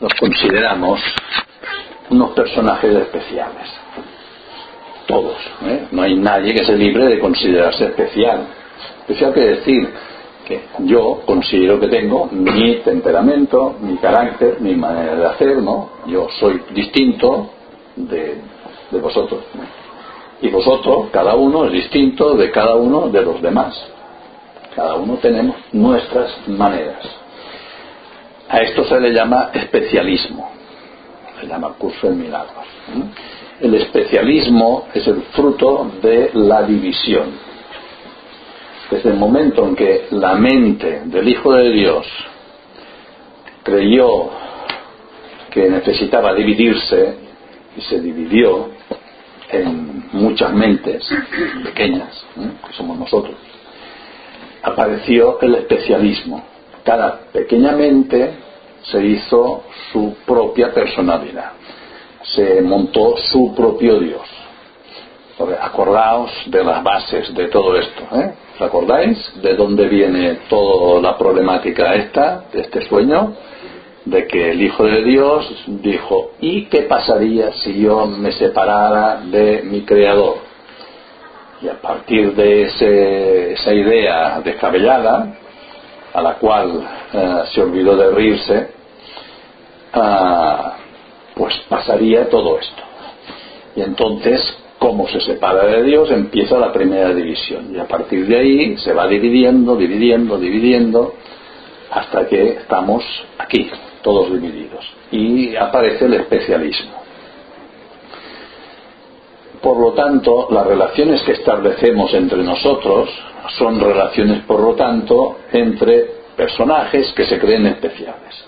los consideramos unos personajes especiales. Todos. ¿eh? No hay nadie que se libre de considerarse especial. Especial quiere decir que yo considero que tengo mi temperamento, mi carácter, mi manera de hacer, ¿no? Yo soy distinto de, de vosotros. Y vosotros, cada uno es distinto de cada uno de los demás. Cada uno tenemos nuestras maneras. A esto se le llama especialismo. Se llama curso de milagros. El especialismo es el fruto de la división. Desde el momento en que la mente del Hijo de Dios creyó que necesitaba dividirse y se dividió en muchas mentes pequeñas, que somos nosotros, apareció el especialismo. Cada pequeña mente se hizo su propia personalidad, se montó su propio Dios. Acordaos de las bases de todo esto. ¿eh? ¿Os acordáis de dónde viene toda la problemática esta, de este sueño? De que el Hijo de Dios dijo, ¿y qué pasaría si yo me separara de mi Creador? Y a partir de ese, esa idea descabellada, a la cual eh, se olvidó de reírse, ah, pues pasaría todo esto. Y entonces, como se separa de Dios, empieza la primera división. Y a partir de ahí se va dividiendo, dividiendo, dividiendo, hasta que estamos aquí, todos divididos. Y aparece el especialismo. Por lo tanto, las relaciones que establecemos entre nosotros son relaciones, por lo tanto, entre personajes que se creen especiales.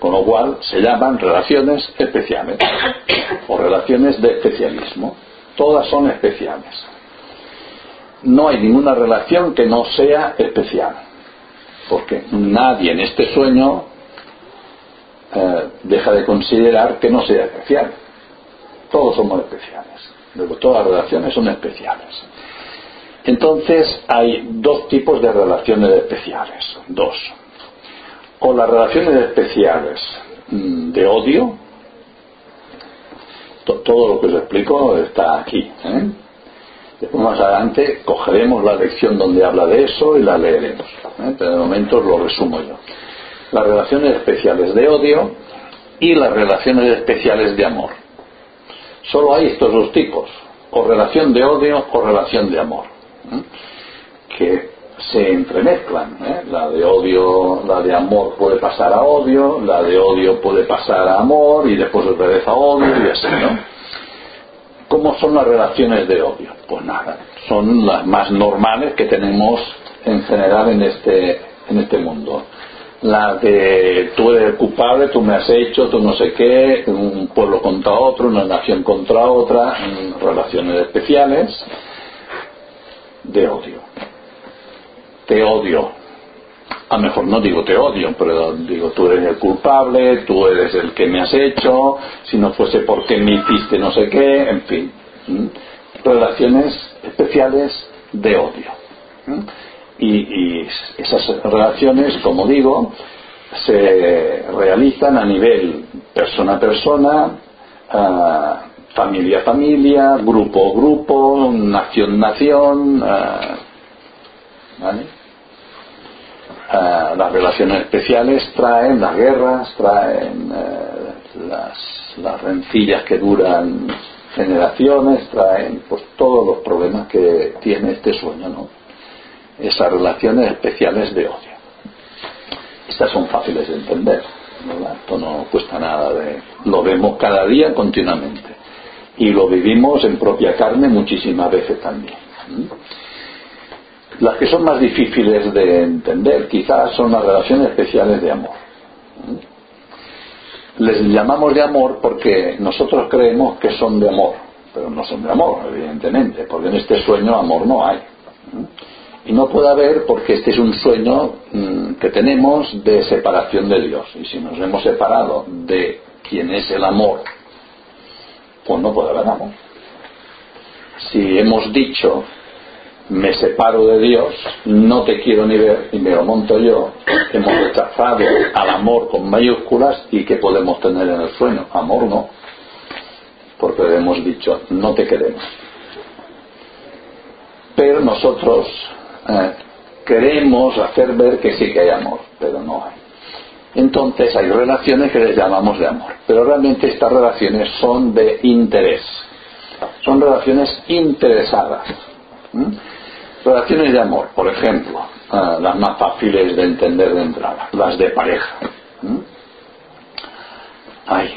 Con lo cual se llaman relaciones especiales o relaciones de especialismo. Todas son especiales. No hay ninguna relación que no sea especial. Porque nadie en este sueño eh, deja de considerar que no sea especial. Todos somos especiales. Luego, todas las relaciones son especiales. Entonces, hay dos tipos de relaciones especiales. Dos. O las relaciones especiales mm, de odio. Todo lo que os explico está aquí. ¿eh? Después más adelante cogeremos la lección donde habla de eso y la leeremos. ¿eh? Pero de momento lo resumo yo. Las relaciones especiales de odio y las relaciones especiales de amor. Solo hay estos dos tipos, o relación de odio o relación de amor, ¿eh? que se entremezclan. ¿eh? La de odio, la de amor puede pasar a odio, la de odio puede pasar a amor y después otra vez a odio y así, ¿no? ¿Cómo son las relaciones de odio? Pues nada, son las más normales que tenemos en general en este, en este mundo la de tú eres el culpable, tú me has hecho, tú no sé qué, un pueblo contra otro, una nación contra otra, relaciones especiales de odio. Te odio. A lo mejor no digo te odio, pero digo tú eres el culpable, tú eres el que me has hecho, si no fuese porque me hiciste no sé qué, en fin. Relaciones especiales de odio y, esas relaciones, como digo, se realizan a nivel persona a persona, familia familia, grupo grupo, nación nación. las relaciones especiales traen las guerras, traen eh, las, las rencillas que duran generaciones, traen pues todos los problemas que tiene este sueño, ¿no? esas relaciones especiales de odio. Estas son fáciles de entender, Esto no cuesta nada de... Lo vemos cada día continuamente y lo vivimos en propia carne muchísimas veces también. Las que son más difíciles de entender quizás son las relaciones especiales de amor. Les llamamos de amor porque nosotros creemos que son de amor, pero no son de amor, evidentemente, porque en este sueño amor no hay. Y no puede haber porque este es un sueño mm, que tenemos de separación de Dios. Y si nos hemos separado de quien es el amor, pues no amor. Si hemos dicho me separo de Dios, no te quiero ni ver y me lo monto yo, hemos rechazado al amor con mayúsculas y que podemos tener en el sueño. Amor no, porque hemos dicho, no te queremos. Pero nosotros eh, queremos hacer ver que sí que hay amor, pero no hay. Entonces hay relaciones que les llamamos de amor, pero realmente estas relaciones son de interés, son relaciones interesadas. Relaciones de amor, por ejemplo, ah, las más fáciles de entender de entrada, las de pareja. Ay,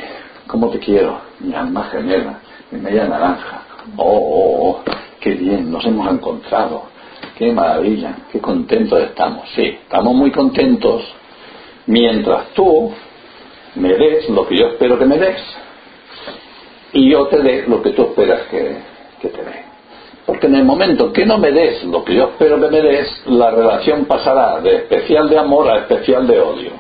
¿cómo te quiero? Mi alma gemela, mi media naranja. Oh, oh, oh, qué bien, nos hemos encontrado. Qué maravilla, qué contentos estamos. Sí, estamos muy contentos mientras tú me des lo que yo espero que me des y yo te dé lo que tú esperas que, te dé. Porque en el momento que no me des lo que yo espero que me des, la relación pasará de especial de amor a especial de odio.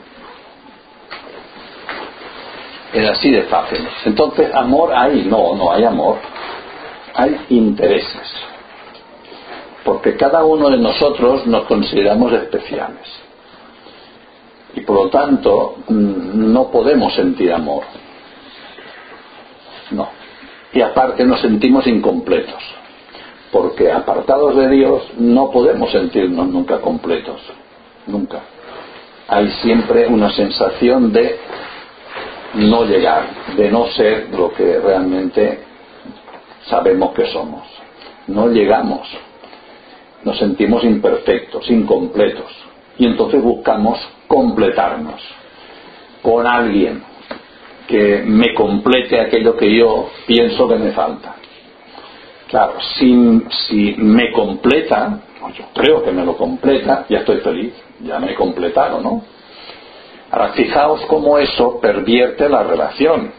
Es así de fácil. Entonces, amor hay, no, no hay amor. Hay intereses. Porque cada uno de nosotros nos consideramos especiales. Por lo tanto, mm, no podemos sentir amor. No. Y aparte nos sentimos incompletos porque apartados de Dios no podemos sentirnos nunca completos, nunca. Hay siempre una sensación de no llegar, de no ser lo que realmente sabemos que somos. No llegamos, nos sentimos imperfectos, incompletos, y entonces buscamos completarnos con alguien que me complete aquello que yo pienso que me falta. Claro, si, si me completa, yo creo que me lo completa, ya estoy feliz, ya me he completado, ¿no? Ahora, fijaos cómo eso pervierte la relación,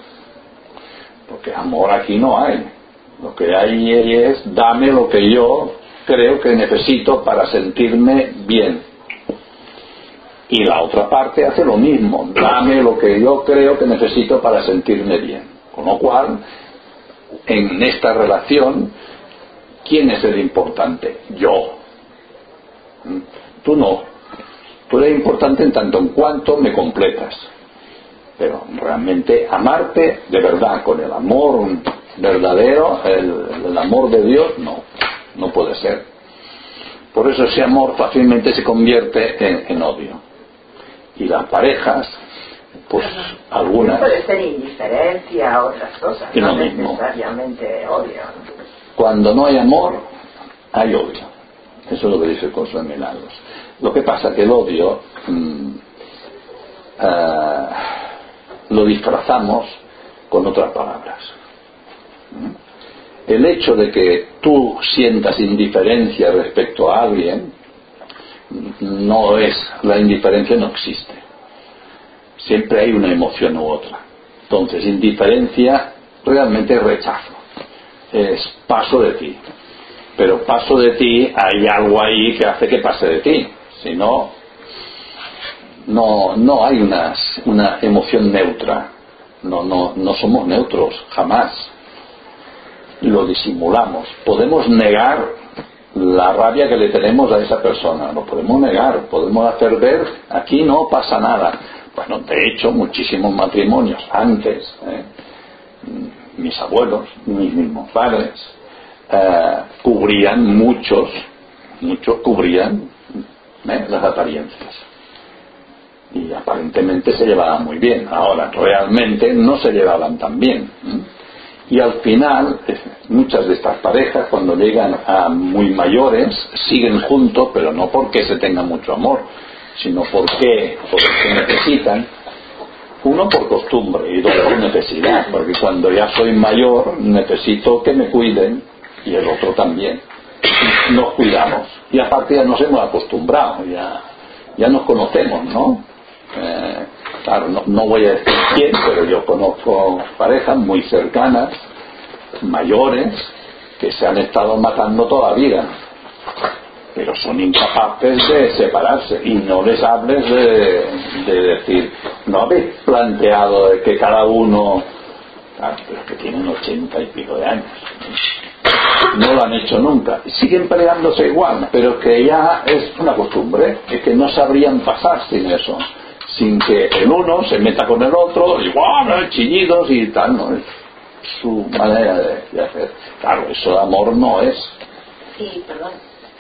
porque amor aquí no hay. Lo que hay es dame lo que yo creo que necesito para sentirme bien. Y la otra parte hace lo mismo, dame lo que yo creo que necesito para sentirme bien. Con lo cual, en esta relación, ¿quién es el importante? Yo. ¿Mm? Tú no. Tú eres importante en tanto en cuanto me completas. Pero realmente amarte de verdad, con el amor verdadero, el, amor de Dios, no. No puede ser. Por eso ese amor fácilmente se convierte en, odio. Y las parejas, pues algunas. Puede ser indiferencia otras cosas, no necesariamente odio. Cuando no hay amor, hay odio. Eso es lo que dice el curso de milagros. Lo que pasa es que el odio mm, eh, lo disfrazamos con otras palabras. ¿Mm? El hecho de que tú sientas indiferencia respecto a alguien no es, la indiferencia no existe. Siempre hay una emoción u otra. Entonces, indiferencia realmente es rechazo es paso de ti. Pero paso de ti, hay algo ahí que hace que pase de ti. Si no, no, no hay una, una emoción neutra. No, no, no somos neutros, jamás. Lo disimulamos. Podemos negar la rabia que le tenemos a esa persona. Lo podemos negar. Podemos hacer ver, aquí no pasa nada. Bueno, de hecho, muchísimos matrimonios antes. ¿eh? mis abuelos, mis mismos padres, eh, cubrían muchos, muchos cubrían ¿eh? las apariencias. Y aparentemente se llevaban muy bien. Ahora, realmente no se llevaban tan bien. Y al final, muchas de estas parejas, cuando llegan a muy mayores, siguen juntos, pero no porque se tenga mucho amor, sino porque, porque necesitan uno por costumbre y dos por necesidad, porque cuando ya soy mayor necesito que me cuiden y el otro también. Nos cuidamos y aparte ya nos hemos acostumbrado, ya, ya nos conocemos, ¿no? Eh, claro, no, no voy a decir quién, pero yo conozco parejas muy cercanas, mayores, que se han estado matando toda la vida pero son incapaces de separarse y no les hables de, decir, no habéis planteado de que cada uno, pero que tienen ochenta y pico de años, no lo han hecho nunca. Siguen peleándose igual, pero que ya es una costumbre, es que no sabrían pasar sin eso, sin que el uno se meta con el otro, igual, chillidos y tal, ¿no? Es su manera de, hacer. Claro, eso de amor no es. Sí, perdón.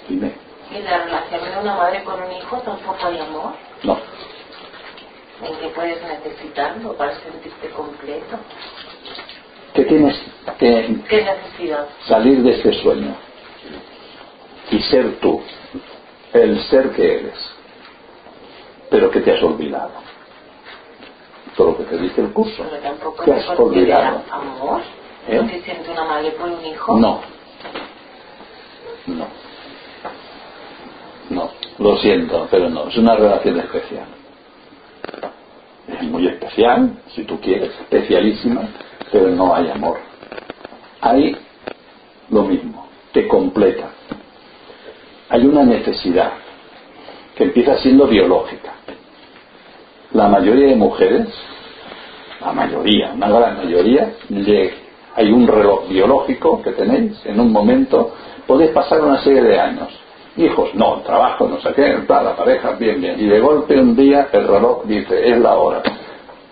Dime. ¿En la relación de una madre con un hijo tampoco hay amor? No. ¿En qué puedes necesitarlo para sentirte completo? ¿Qué tienes que ¿Qué necesidad? salir de ese sueño y ser tú, el ser que eres, pero que te has olvidado. Todo lo que te dice el curso. Pero tampoco ¿Qué se has olvidado? amor. ¿Eh? ¿Lo que siente una madre por un hijo? No. No. No. Lo siento, pero no. Es una relación especial. Es muy especial, si tú quieres, especialísima, pero no hay amor. Hay lo mismo, te completa. Hay una necesidad que empieza siendo biológica. La mayoría de mujeres, la mayoría, una gran mayoría, le- hay un reloj biológico que tenéis en un momento, podéis pasar una serie de años. Hijos, no, trabajo, no sé qué, la pareja, bien, bien. Y de golpe un día el reloj dice, es la hora.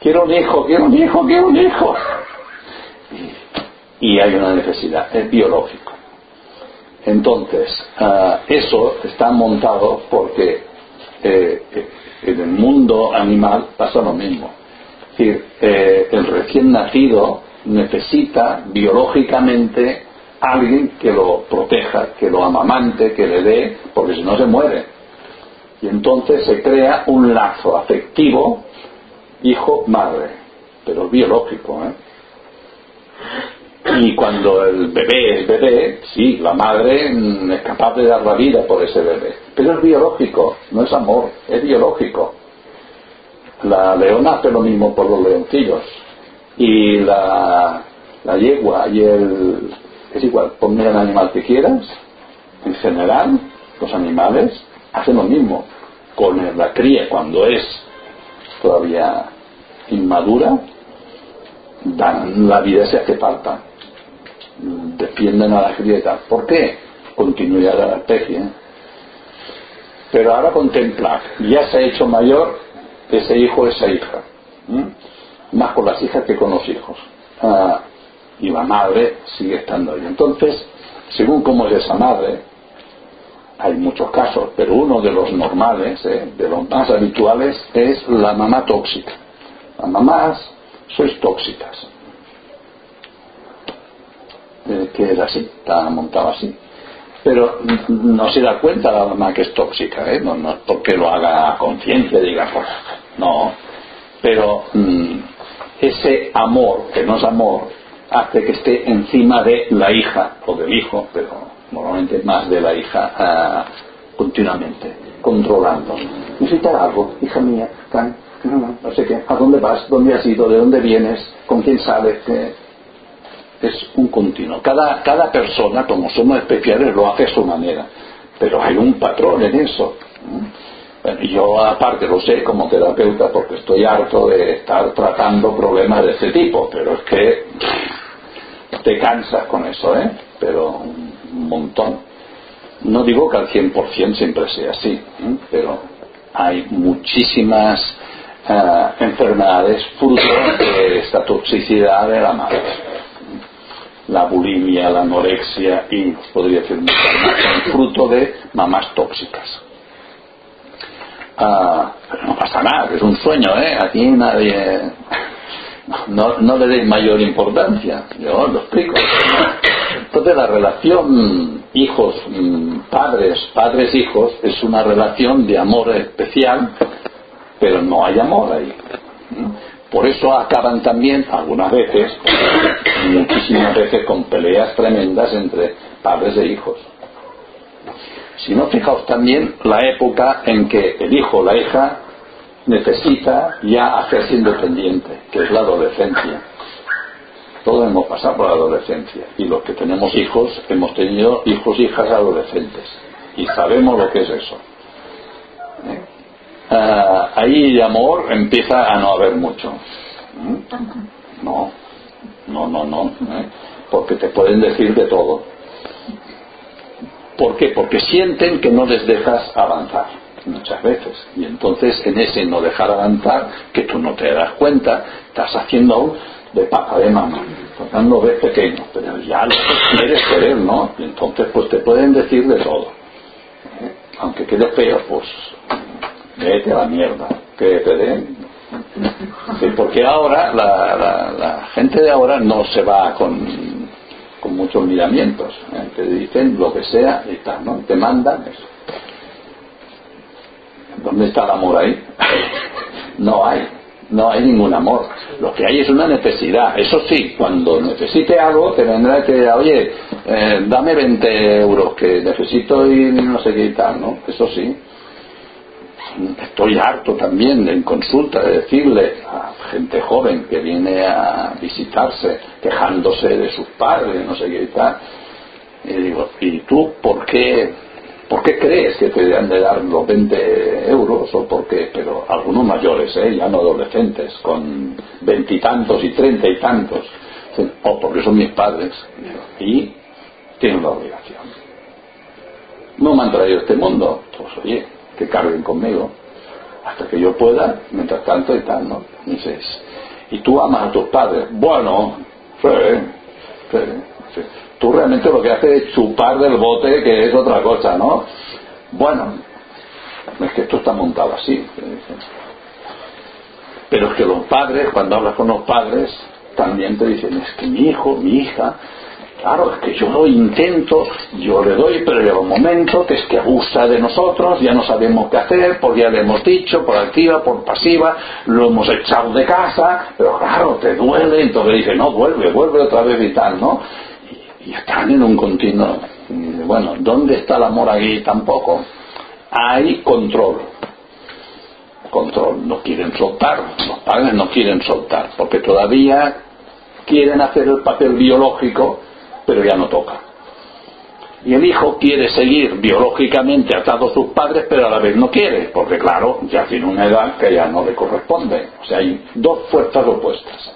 Quiero un hijo, quiero un hijo, quiero un hijo. Y, hay una necesidad, es biológico. Entonces, ah, eso está montado porque eh, eh, en el mundo animal pasa lo mismo. Es decir, eh, el recién nacido necesita biológicamente alguien que lo proteja, que lo amamante, que le dé, porque si no se muere. Y entonces se crea un lazo afectivo hijo-madre, pero biológico. ¿eh? Y cuando el bebé es bebé, sí, la madre mm, es capaz de dar la vida por ese bebé. Pero es biológico, no es amor, es biológico. La leona hace lo mismo por los leoncillos. Y la, la yegua y el... Es igual, ponme el animal que quieras. En general, los animales hacen lo mismo. Con la cría, cuando es todavía inmadura, dan la vida si hace falta defienden a la cría y tal. ¿Por qué? Continuidad de la especie. ¿eh? Pero ahora contemplar, ya se ha hecho mayor ese hijo, esa hija. Más con las hijas que con los hijos. Ah, y la madre sigue estando ahí. Entonces, según cómo es esa madre, hay muchos casos, pero uno de los normales, ¿eh? de los más habituales, es la mamá tóxica. Las mamás sois tóxicas eh, que es así, está montado así. Pero no se da cuenta la mamá que es tóxica, ¿eh? no, no es porque lo haga a conciencia, diga, pues, no. Pero mm, ese amor, que no es amor, hace que esté encima de la hija o del hijo, pero normalmente más de la hija, ah, continuamente, controlando. Necesitas algo, hija mía, no, sé qué, ¿a dónde vas? ¿Dónde has ido? ¿De dónde vienes? ¿Con quién sales? ¿Qué? Es un continuo. Cada, cada persona, como somos especiales, lo hace a su manera, pero hay un patrón en eso. Yo aparte lo sé como terapeuta porque estoy harto de estar tratando problemas de ese tipo, pero es que te cansas con eso, ¿eh? Pero un montón. No digo que al 100% siempre sea así, ¿eh? pero hay muchísimas eh, enfermedades fruto de esta toxicidad de la madre la bulimia, la anorexia y os podría decir muchas más, fruto de mamás tóxicas. Ah, pero no pasa nada, es un sueño, ¿eh? Aquí nadie. No, no le deis mayor importancia, yo lo explico. Entonces, la relación hijos, mm, padres, padres-hijos es una relación de amor especial, pero no hay amor ahí. Por eso acaban también, algunas veces, muchísimas veces, con peleas tremendas entre padres e hijos. Si no, fijaos también la época en que el hijo o la hija necesita ya hacerse independiente, que es la adolescencia. Todos hemos pasado por la adolescencia y los que tenemos hijos hemos tenido hijos e hijas adolescentes y sabemos lo que es eso. ¿Eh? Ah, ahí amor empieza a no haber mucho. ¿Mm? No, no, no, no. ¿eh? Porque te pueden decir de todo. ¿Por qué? Porque sienten que no les dejas avanzar muchas veces. Y entonces en ese no dejar avanzar, que tú no te das cuenta, estás haciendo de papa de mamá, cuando ves pequeño, pero ya lo quieres querer, ¿no? Y entonces pues te pueden decir de todo. ¿Eh? Aunque quede feo, pues a la mierda, que te den. porque ahora la, la, gente de ahora no se va con, con muchos miramientos, ¿eh? te dicen lo que sea y tal, ¿no? Te mandan eso. ¿Dónde está el amor ahí? no hay, no hay ningún amor. Lo que hay es una necesidad. Eso sí, cuando necesite algo, te vendrá que, oye, eh, dame 20 euros, que necesito ir no sé qué y tal, ¿no? Eso sí. Estoy harto también en consulta de decirle a gente joven que viene a visitarse, quejándose de sus padres, no sé qué y tal. Y digo, ¿y tú por qué ¿Por qué crees que te han de dar los 20 euros? ¿O por qué? Pero algunos mayores, ¿eh? ya no adolescentes, con veintitantos y treinta y tantos. O porque son mis padres. Y tienen la obligación. No me han traído este mundo. Pues oye, que carguen conmigo. Hasta que yo pueda, mientras tanto y tal, ¿no? Dices, ¿y tú amas a tus padres? Bueno, sí, sí, tú realmente lo que haces es chupar del bote, que es otra cosa, ¿no? Bueno, es que esto está montado así. Pero es que los padres, cuando hablas con los padres, también te dicen, es que mi hijo, mi hija, claro, es que yo lo intento, yo le doy, pero llega un momento que es que abusa de nosotros, ya no sabemos qué hacer, porque ya le hemos dicho, por activa, por pasiva, lo hemos echado de casa, pero claro, te duele, entonces dice, no, vuelve, vuelve otra vez y tal, ¿no? y están en un continuo. Bueno, ¿dónde está el amor aquí? Tampoco. Hay control. Control. No quieren soltar. Los padres no quieren soltar. Porque todavía quieren hacer el papel biológico, pero ya no toca. Y el hijo quiere seguir biológicamente atado a sus padres, pero a la vez no quiere, porque claro, ya tiene una edad que ya no le corresponde. O sea, hay dos fuerzas opuestas.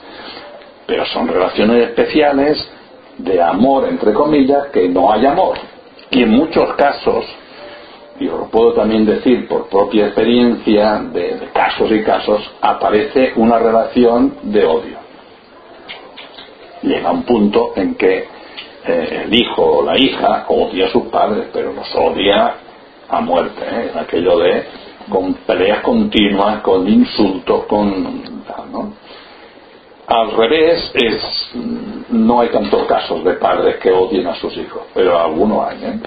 Pero son relaciones especiales de amor, entre comillas, que no hay amor. Y en muchos casos, y os lo puedo también decir por propia experiencia de, casos y casos, aparece una relación de odio. Llega un punto en que eh, el hijo o la hija odia a sus padres, pero los odia a muerte. ¿eh? Aquello de con peleas continuas, con insultos, con... ¿no? Al revés, es, no hay tantos casos de padres que odien a sus hijos, pero algunos hay, ¿eh?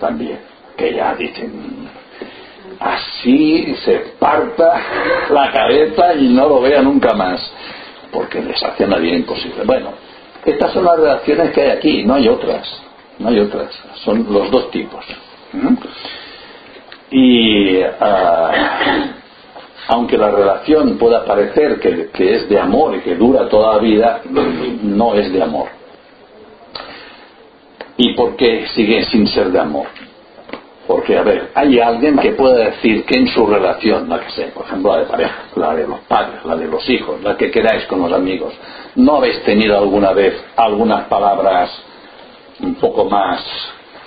También, que ya dicen, así se parta la cabeza y no lo vea nunca más, porque les hace la vida imposible. Bueno, estas son las reacciones que hay aquí, no hay otras, no hay otras, son los dos tipos. Y ah, aunque la relación pueda parecer que, es de amor y que dura toda la vida, no es de amor. ¿Y por qué sigue sin ser de amor? Porque, a ver, hay alguien que pueda decir que en su relación, la que sea, por ejemplo, la de pareja, la de los padres, la de los hijos, la que queráis con los amigos, ¿no habéis tenido alguna vez algunas palabras un poco más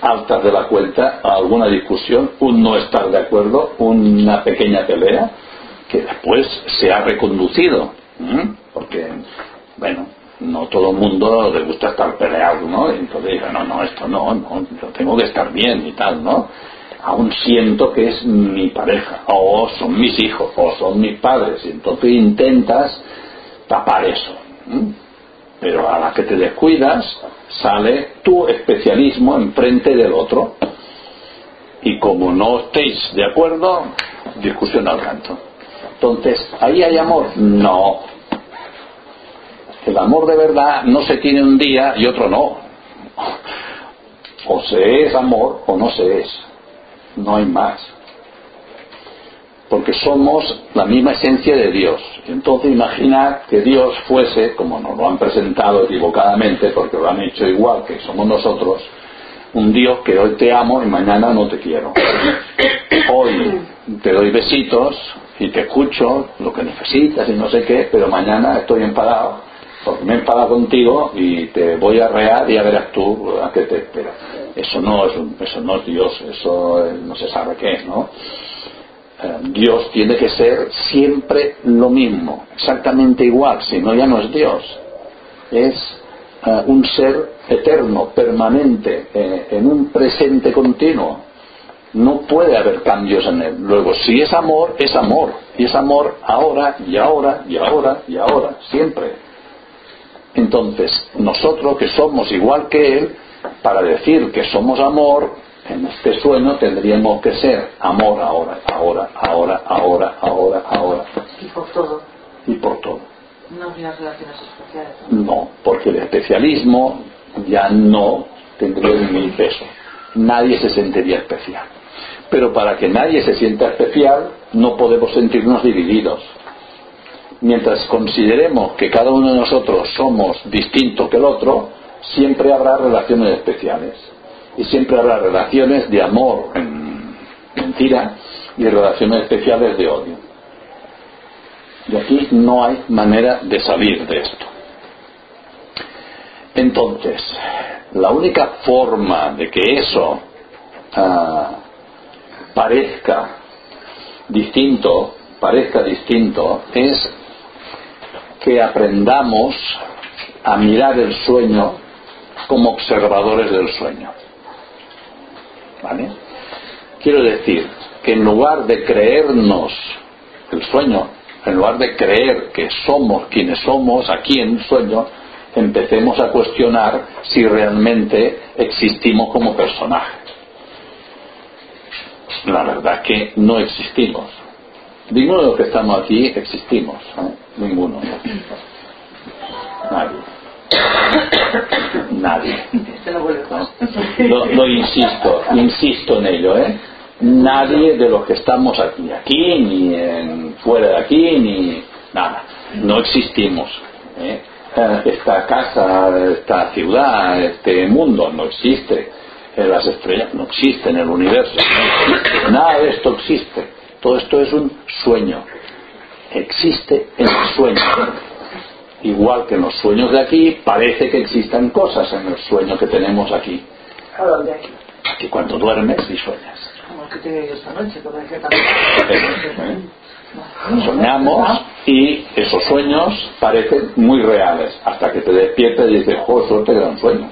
altas de la cuenta, alguna discusión, un no estar de acuerdo, una pequeña pelea? que después se ha reconducido, porque, bueno, no todo el mundo le gusta estar peleado, ¿no? Y entonces dice, no, no, esto no, no, yo tengo que estar bien y tal, ¿no? Aún siento que es mi pareja, o son mis hijos, o son mis padres, y entonces intentas tapar eso. Pero a la que te descuidas, sale tu especialismo enfrente del otro. Y como no estéis de acuerdo, discusión al canto. Entonces, ¿ahí hay amor? No. El amor de verdad no se tiene un día y otro no. O se es amor o no se es. No hay más. Porque somos la misma esencia de Dios. Entonces imaginar que Dios fuese, como nos lo han presentado equivocadamente, porque lo han hecho igual que somos nosotros, un Dios que hoy te amo y mañana no te quiero. Hoy te doy besitos y te escucho lo que necesitas y no sé qué, pero mañana estoy enfadado porque me he contigo y te voy a rear y a verás tú a qué te esperas. Eso no es, eso no es Dios, eso no se sabe qué es, ¿no? Eh, Dios tiene que ser siempre lo mismo, exactamente igual, si no ya no es Dios. Es eh, un ser eterno, permanente, eh, en un presente continuo. No puede haber cambios en él. Luego, si es amor, es amor. Y es amor ahora y ahora y ahora y ahora, siempre. Entonces, nosotros que somos igual que él, para decir que somos amor, en este sueño tendríamos que ser amor ahora, ahora, ahora, ahora, ahora, ahora. Y por todo. Y por todo. No habría relaciones especiales. No, porque el especialismo ya no tendría ni peso. Nadie se sentiría especial. Pero para que nadie se sienta especial, no podemos sentirnos divididos. Mientras consideremos que cada uno de nosotros somos distinto que el otro, siempre habrá relaciones especiales. Y siempre habrá relaciones de amor en mentira y relaciones especiales de odio. Y aquí no hay manera de salir de esto. Entonces, la única forma de que eso ah, parezca distinto, parezca distinto, es que aprendamos a mirar el sueño como observadores del sueño. ¿Vale? Quiero decir que en lugar de creernos el sueño, en lugar de creer que somos quienes somos aquí en el sueño, empecemos a cuestionar si realmente existimos como personajes. La verdad que no existimos. De los que estamos aquí existimos. ¿eh? Ninguno. Nadie. Nadie. Lo, lo, insisto, insisto en ello, ¿eh? Nadie de los que estamos aquí, aquí, ni en, fuera de aquí, ni nada. No existimos. ¿eh? Esta casa, esta ciudad, este mundo no existe. Eh, las estrellas no existen, el universo Nada de esto existe. Todo esto es un sueño. Existe el sueño. Igual que en los sueños de aquí, parece que existan cosas en el sueño que tenemos aquí. ¿A dónde aquí? Aquí cuando duermes y sueñas. Como el que tengo yo esta noche, Soñamos y esos sueños parecen muy reales hasta que te despiertas y dices, oh, suerte que era un sueño.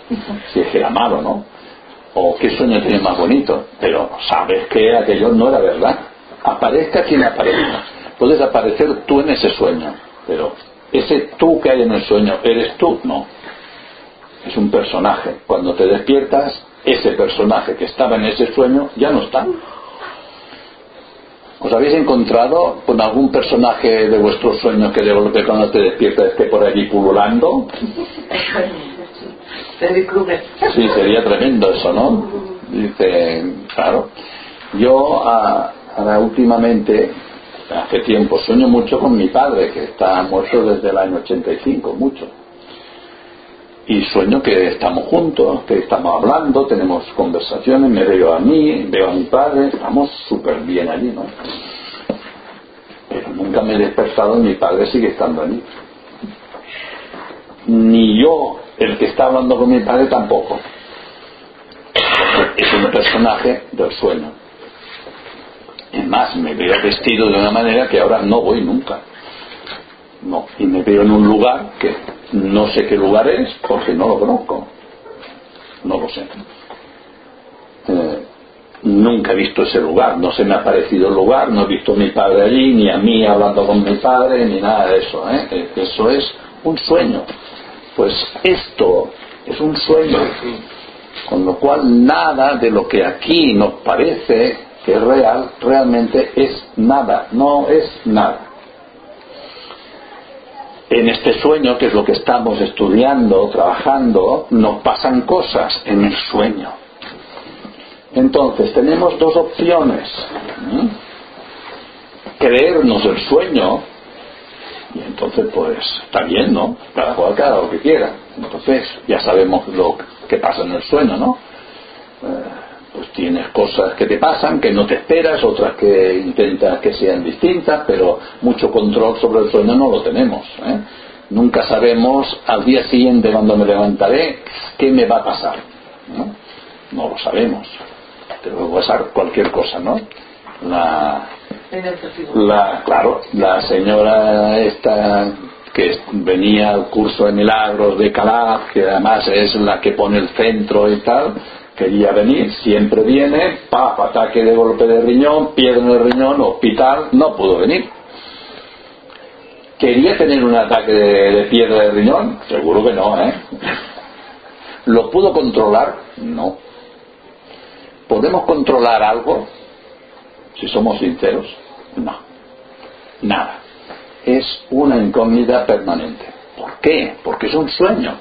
Si es que era malo, ¿no? O qué sueño tiene más bonito. Pero sabes que aquello no era verdad. Aparezca quien aparezca. Puedes aparecer tú en ese sueño, pero ese tú que hay en el sueño, ¿eres tú? No. Es un personaje. Cuando te despiertas, ese personaje que estaba en ese sueño ya no está. ¿Os habéis encontrado con algún personaje de vuestros sueños que de golpe cuando te despiertas esté por allí pululando? Sí, sería tremendo eso, ¿no? Dice, claro. Yo ahora últimamente, hace tiempo, sueño mucho con mi padre, que está muerto desde el año 85, mucho y sueño que estamos juntos, que estamos hablando, tenemos conversaciones, me veo a mí, veo a mi padre, estamos súper bien allí, ¿no? Pero nunca me he despertado y mi padre sigue estando allí. Ni yo, el que está hablando con mi padre, tampoco. Es un personaje del sueño. Es más, me veo vestido de una manera que ahora no voy nunca. No, y me veo en un lugar que no sé qué lugar es porque no lo conozco. No lo sé. Eh, nunca he visto ese lugar, no se me ha parecido el lugar, no he visto a mi padre allí, ni a mí hablando con mi padre, ni nada de eso. ¿eh? eh eso es un sueño. Pues esto es un sueño. Con lo cual nada de lo que aquí nos parece que real, realmente es nada, no es nada en este sueño, que es lo que estamos estudiando, trabajando, nos pasan cosas en el sueño. Entonces, tenemos dos opciones. Creernos el sueño, y entonces, pues, está bien, ¿no? Cada cual cada lo que quiera. Entonces, ya sabemos lo que pasa en el sueño, ¿no? Eh, pues tienes cosas que te pasan, que no te esperas, otras que intentas que sean distintas, pero mucho control sobre el sueño no lo tenemos. ¿eh? Nunca sabemos al día siguiente cuando me levantaré qué me va a pasar. No, no lo sabemos. Te puede pasar cualquier cosa, ¿no? La, la, claro, la señora esta que venía al curso de milagros de Calaf, que además es la que pone el centro y tal, quería venir, siempre viene, pa, ataque de golpe de riñón, piedra en el riñón, hospital, no pudo venir. ¿Quería tener un ataque de, piedra de riñón? Seguro que no, ¿eh? ¿Lo pudo controlar? No. ¿Podemos controlar algo? Si somos sinceros, no. Nada. Es una incógnita permanente. ¿Por qué? Porque es un sueño.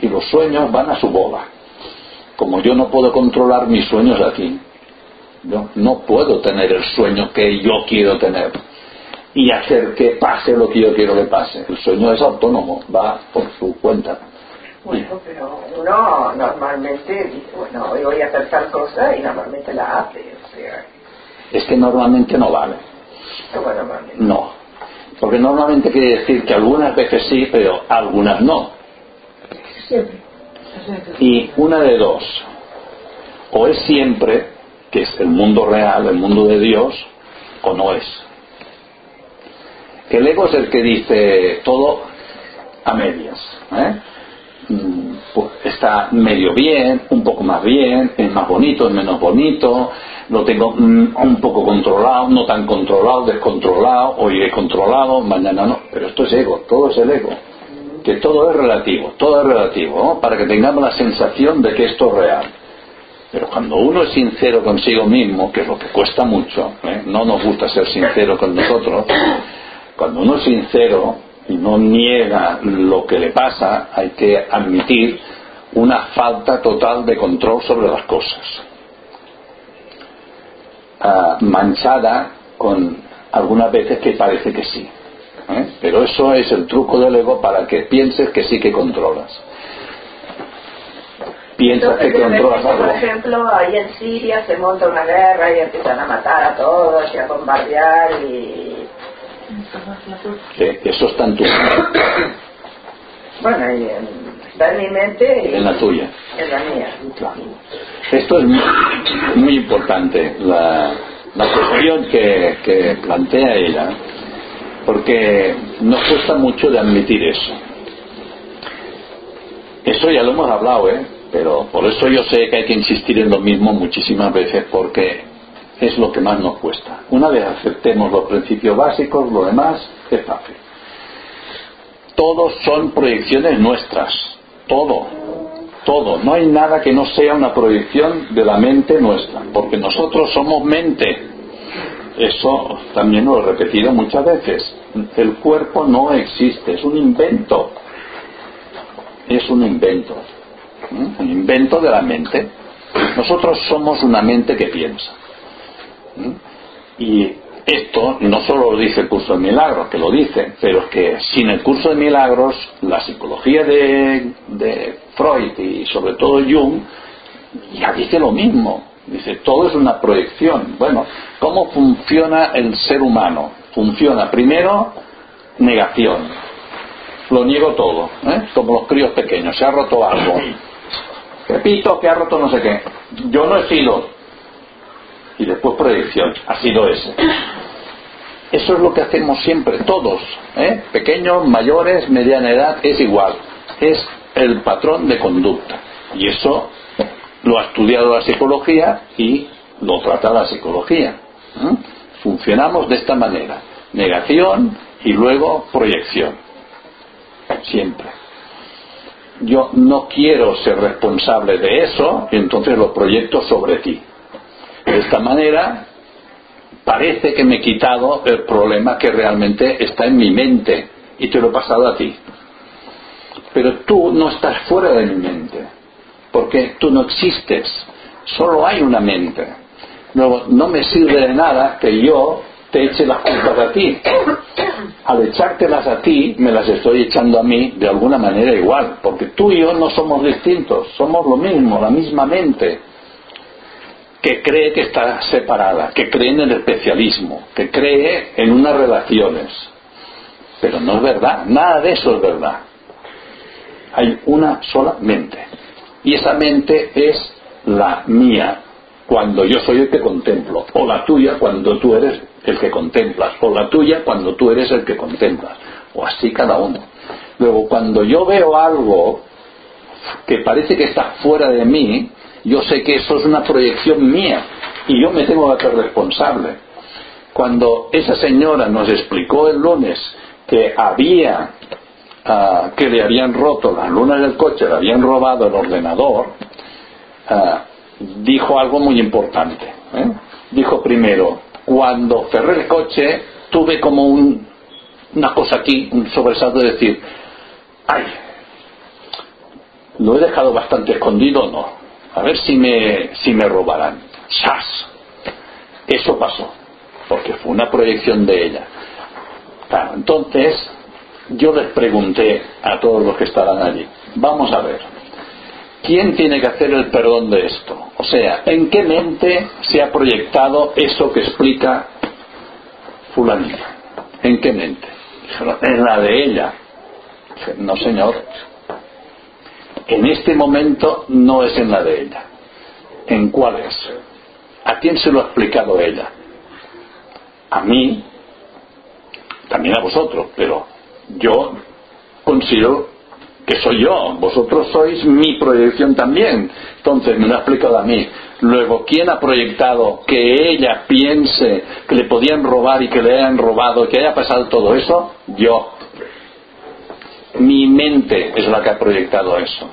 Y los sueños van a su bola. Como yo no puedo controlar mis sueños aquí, yo no puedo tener el sueño que yo quiero tener y hacer que pase lo que yo quiero que pase. El sueño es autónomo, va por su cuenta. Bueno, pero uno normalmente dice, bueno, hoy voy a hacer tal cosa y normalmente la hace. O sea... Es que normalmente no vale. No. Porque normalmente quiere decir que algunas veces sí, pero algunas no. Siempre. Y una de dos. O es siempre, que es el mundo real, el mundo de Dios, o no es. El ego es el que dice todo a medias. ¿eh? Mm, está medio bien, un poco más bien, es más bonito, es menos bonito, lo tengo mm, un poco controlado, no tan controlado, descontrolado, hoy he controlado, mañana no. Pero esto es ego, todo es el ego. Que todo es relativo, todo es relativo, para que tengamos la sensación de que esto es real. Pero cuando uno es sincero consigo mismo, que es lo que cuesta mucho, ¿eh? no nos gusta ser sincero con nosotros, cuando uno es sincero y no niega lo que le pasa, hay que admitir una falta total de control sobre las cosas. Ah, manchada con algunas veces que parece que sí. ¿Eh? Pero eso es el truco del ego para que pienses que sí que controlas. Piensas que controlas algo. Por ejemplo, ahí en Siria se monta una guerra y empiezan a matar a todos y a bombardear y eso está en tu mente. Bueno, y está en mi mente y en la tuya. En la mía. Esto es muy, importante, la, la cuestión que, que plantea ella, porque nos cuesta mucho de admitir eso. Eso ya lo hemos hablado, ¿eh? Pero por eso yo sé que hay que insistir en lo mismo muchísimas veces, porque es lo que más nos cuesta. Una vez aceptemos los principios básicos, lo demás es fácil. Todos son proyecciones nuestras, todo, todo. No hay nada que no sea una proyección de la mente nuestra, porque nosotros somos mente. Eso también lo he repetido muchas veces. El cuerpo no existe, es un invento. Es un invento. Un invento de la mente. Nosotros somos una mente que piensa. Y esto no solo lo dice el curso de milagros, que lo dice, pero que sin el curso de milagros, la psicología de, de Freud y sobre todo Jung ya dice lo mismo. Dice, todo es una proyección. Bueno, ¿cómo funciona el ser humano? Funciona primero negación. Lo niego todo, ¿eh? como los críos pequeños. Se ha roto algo. Repito que ha roto no sé qué. Yo no he sido y después proyección. Ha sido ese. Eso es lo que hacemos siempre, todos, ¿eh? pequeños, mayores, mediana edad, es igual. Es el patrón de conducta. Y eso lo ha estudiado la psicología y lo trata la psicología. Funcionamos de esta manera. Negación y luego proyección. Siempre. Yo no quiero ser responsable de eso, y entonces lo proyecto sobre ti. De esta manera, parece que me he quitado el problema que realmente está en mi mente y te lo he pasado a ti. Pero tú no estás fuera de mi mente, porque tú no existes, solo hay una mente. Luego, no me sirve de nada que yo te eche las culpas a ti. Al echártelas a ti, me las estoy echando a mí de alguna manera igual, porque tú y yo no somos distintos, somos lo mismo, la misma mente que cree que está separada, que cree en el especialismo, que cree en unas relaciones. Pero no es verdad, nada de eso es verdad. Hay una sola mente. Y esa mente es la mía cuando yo soy el que contemplo, o la tuya cuando tú eres el que contemplas, o la tuya cuando tú eres el que contemplas, o así cada uno. Luego, cuando yo veo algo que parece que está fuera de mí, yo sé que eso es una proyección mía y yo me tengo que hacer responsable. Cuando esa señora nos explicó el lunes que había ah, que le habían roto las lunas del coche, le habían robado el ordenador, ah, dijo algo muy importante. ¿eh? Dijo primero, cuando cerré el coche tuve como un, una cosa aquí, un sobresalto de decir, ay, lo he dejado bastante escondido o no. A ver si me, si me robarán. ¡Chas! Eso pasó, porque fue una proyección de ella. entonces, yo les pregunté a todos los que estaban allí, vamos a ver, ¿quién tiene que hacer el perdón de esto? O sea, ¿en qué mente se ha proyectado eso que explica fulanita? ¿En qué mente? En la de ella. No, señor. En este momento no es en la de ella. ¿En cuál es? ¿A quién se lo ha explicado ella? A mí, también a vosotros, pero yo considero que soy yo, vosotros sois mi proyección también. Entonces me lo ha explicado a mí. Luego, ¿quién ha proyectado que ella piense que le podían robar y que le hayan robado, que haya pasado todo eso? Yo. Mi mente es la que ha proyectado eso.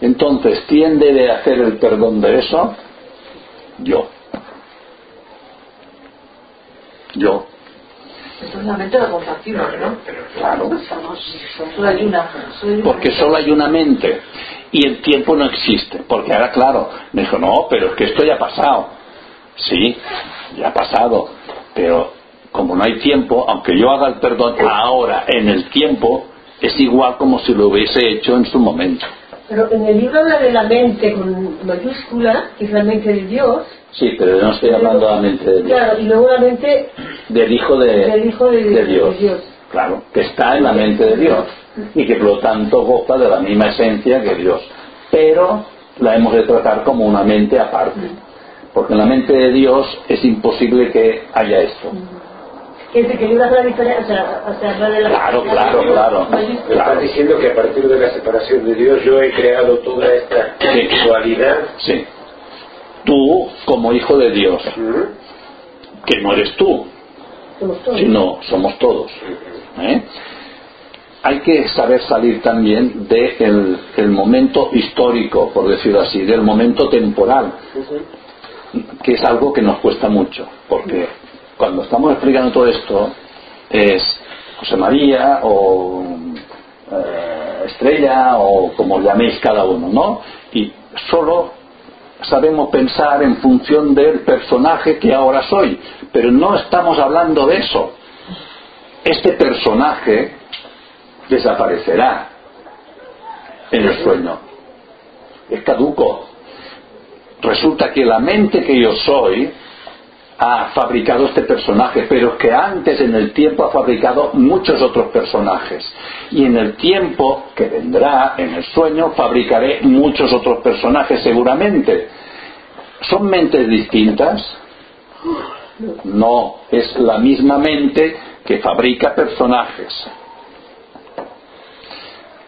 Entonces, ¿quién debe hacer el perdón de eso? Yo. Yo. Mente la compartimos, ¿no? Claro. Solo hay una. Porque solo hay una mente. Y el tiempo no existe. Porque ahora, claro, me dijo, no, pero es que esto ya ha pasado. Sí, ya ha pasado. Pero como no hay tiempo, aunque yo haga el perdón ahora, en el tiempo, es igual como si lo hubiese hecho en su momento. Pero en el libro habla de la mente con mayúscula, que es la mente de Dios. Sí, pero no estoy hablando de la mente de Dios. Claro, y luego la mente del Hijo de, del hijo de, de Dios. de Dios. Claro, que está en la mente de Dios y que por lo tanto goza de la misma esencia que Dios. Pero la hemos de tratar como una mente aparte. Porque en la mente de Dios es imposible que haya esto. Que se que la diferencia, o sea, o sea, la de la Claro, la- claro, la- claro. estás diciendo que a partir de la separación de Dios yo he creado toda esta Sí. dualidad. Sí. Tú, como hijo de Dios, que no eres tú, sino somos todos. ¿eh? Hay que saber salir también del el momento histórico, por decirlo así, del momento temporal, que es algo que nos cuesta mucho, porque cuando estamos explicando todo esto es José María o eh, Estrella o como llaméis cada uno, ¿no? Y solo sabemos pensar en función del personaje que ahora soy, pero no estamos hablando de eso. Este personaje desaparecerá en el sueño. Es caduco. Resulta que la mente que yo soy ha fabricado este personaje, pero que antes en el tiempo ha fabricado muchos otros personajes. Y en el tiempo que vendrá, en el sueño, fabricaré muchos otros personajes seguramente. ¿Son mentes distintas? No, es la misma mente que fabrica personajes.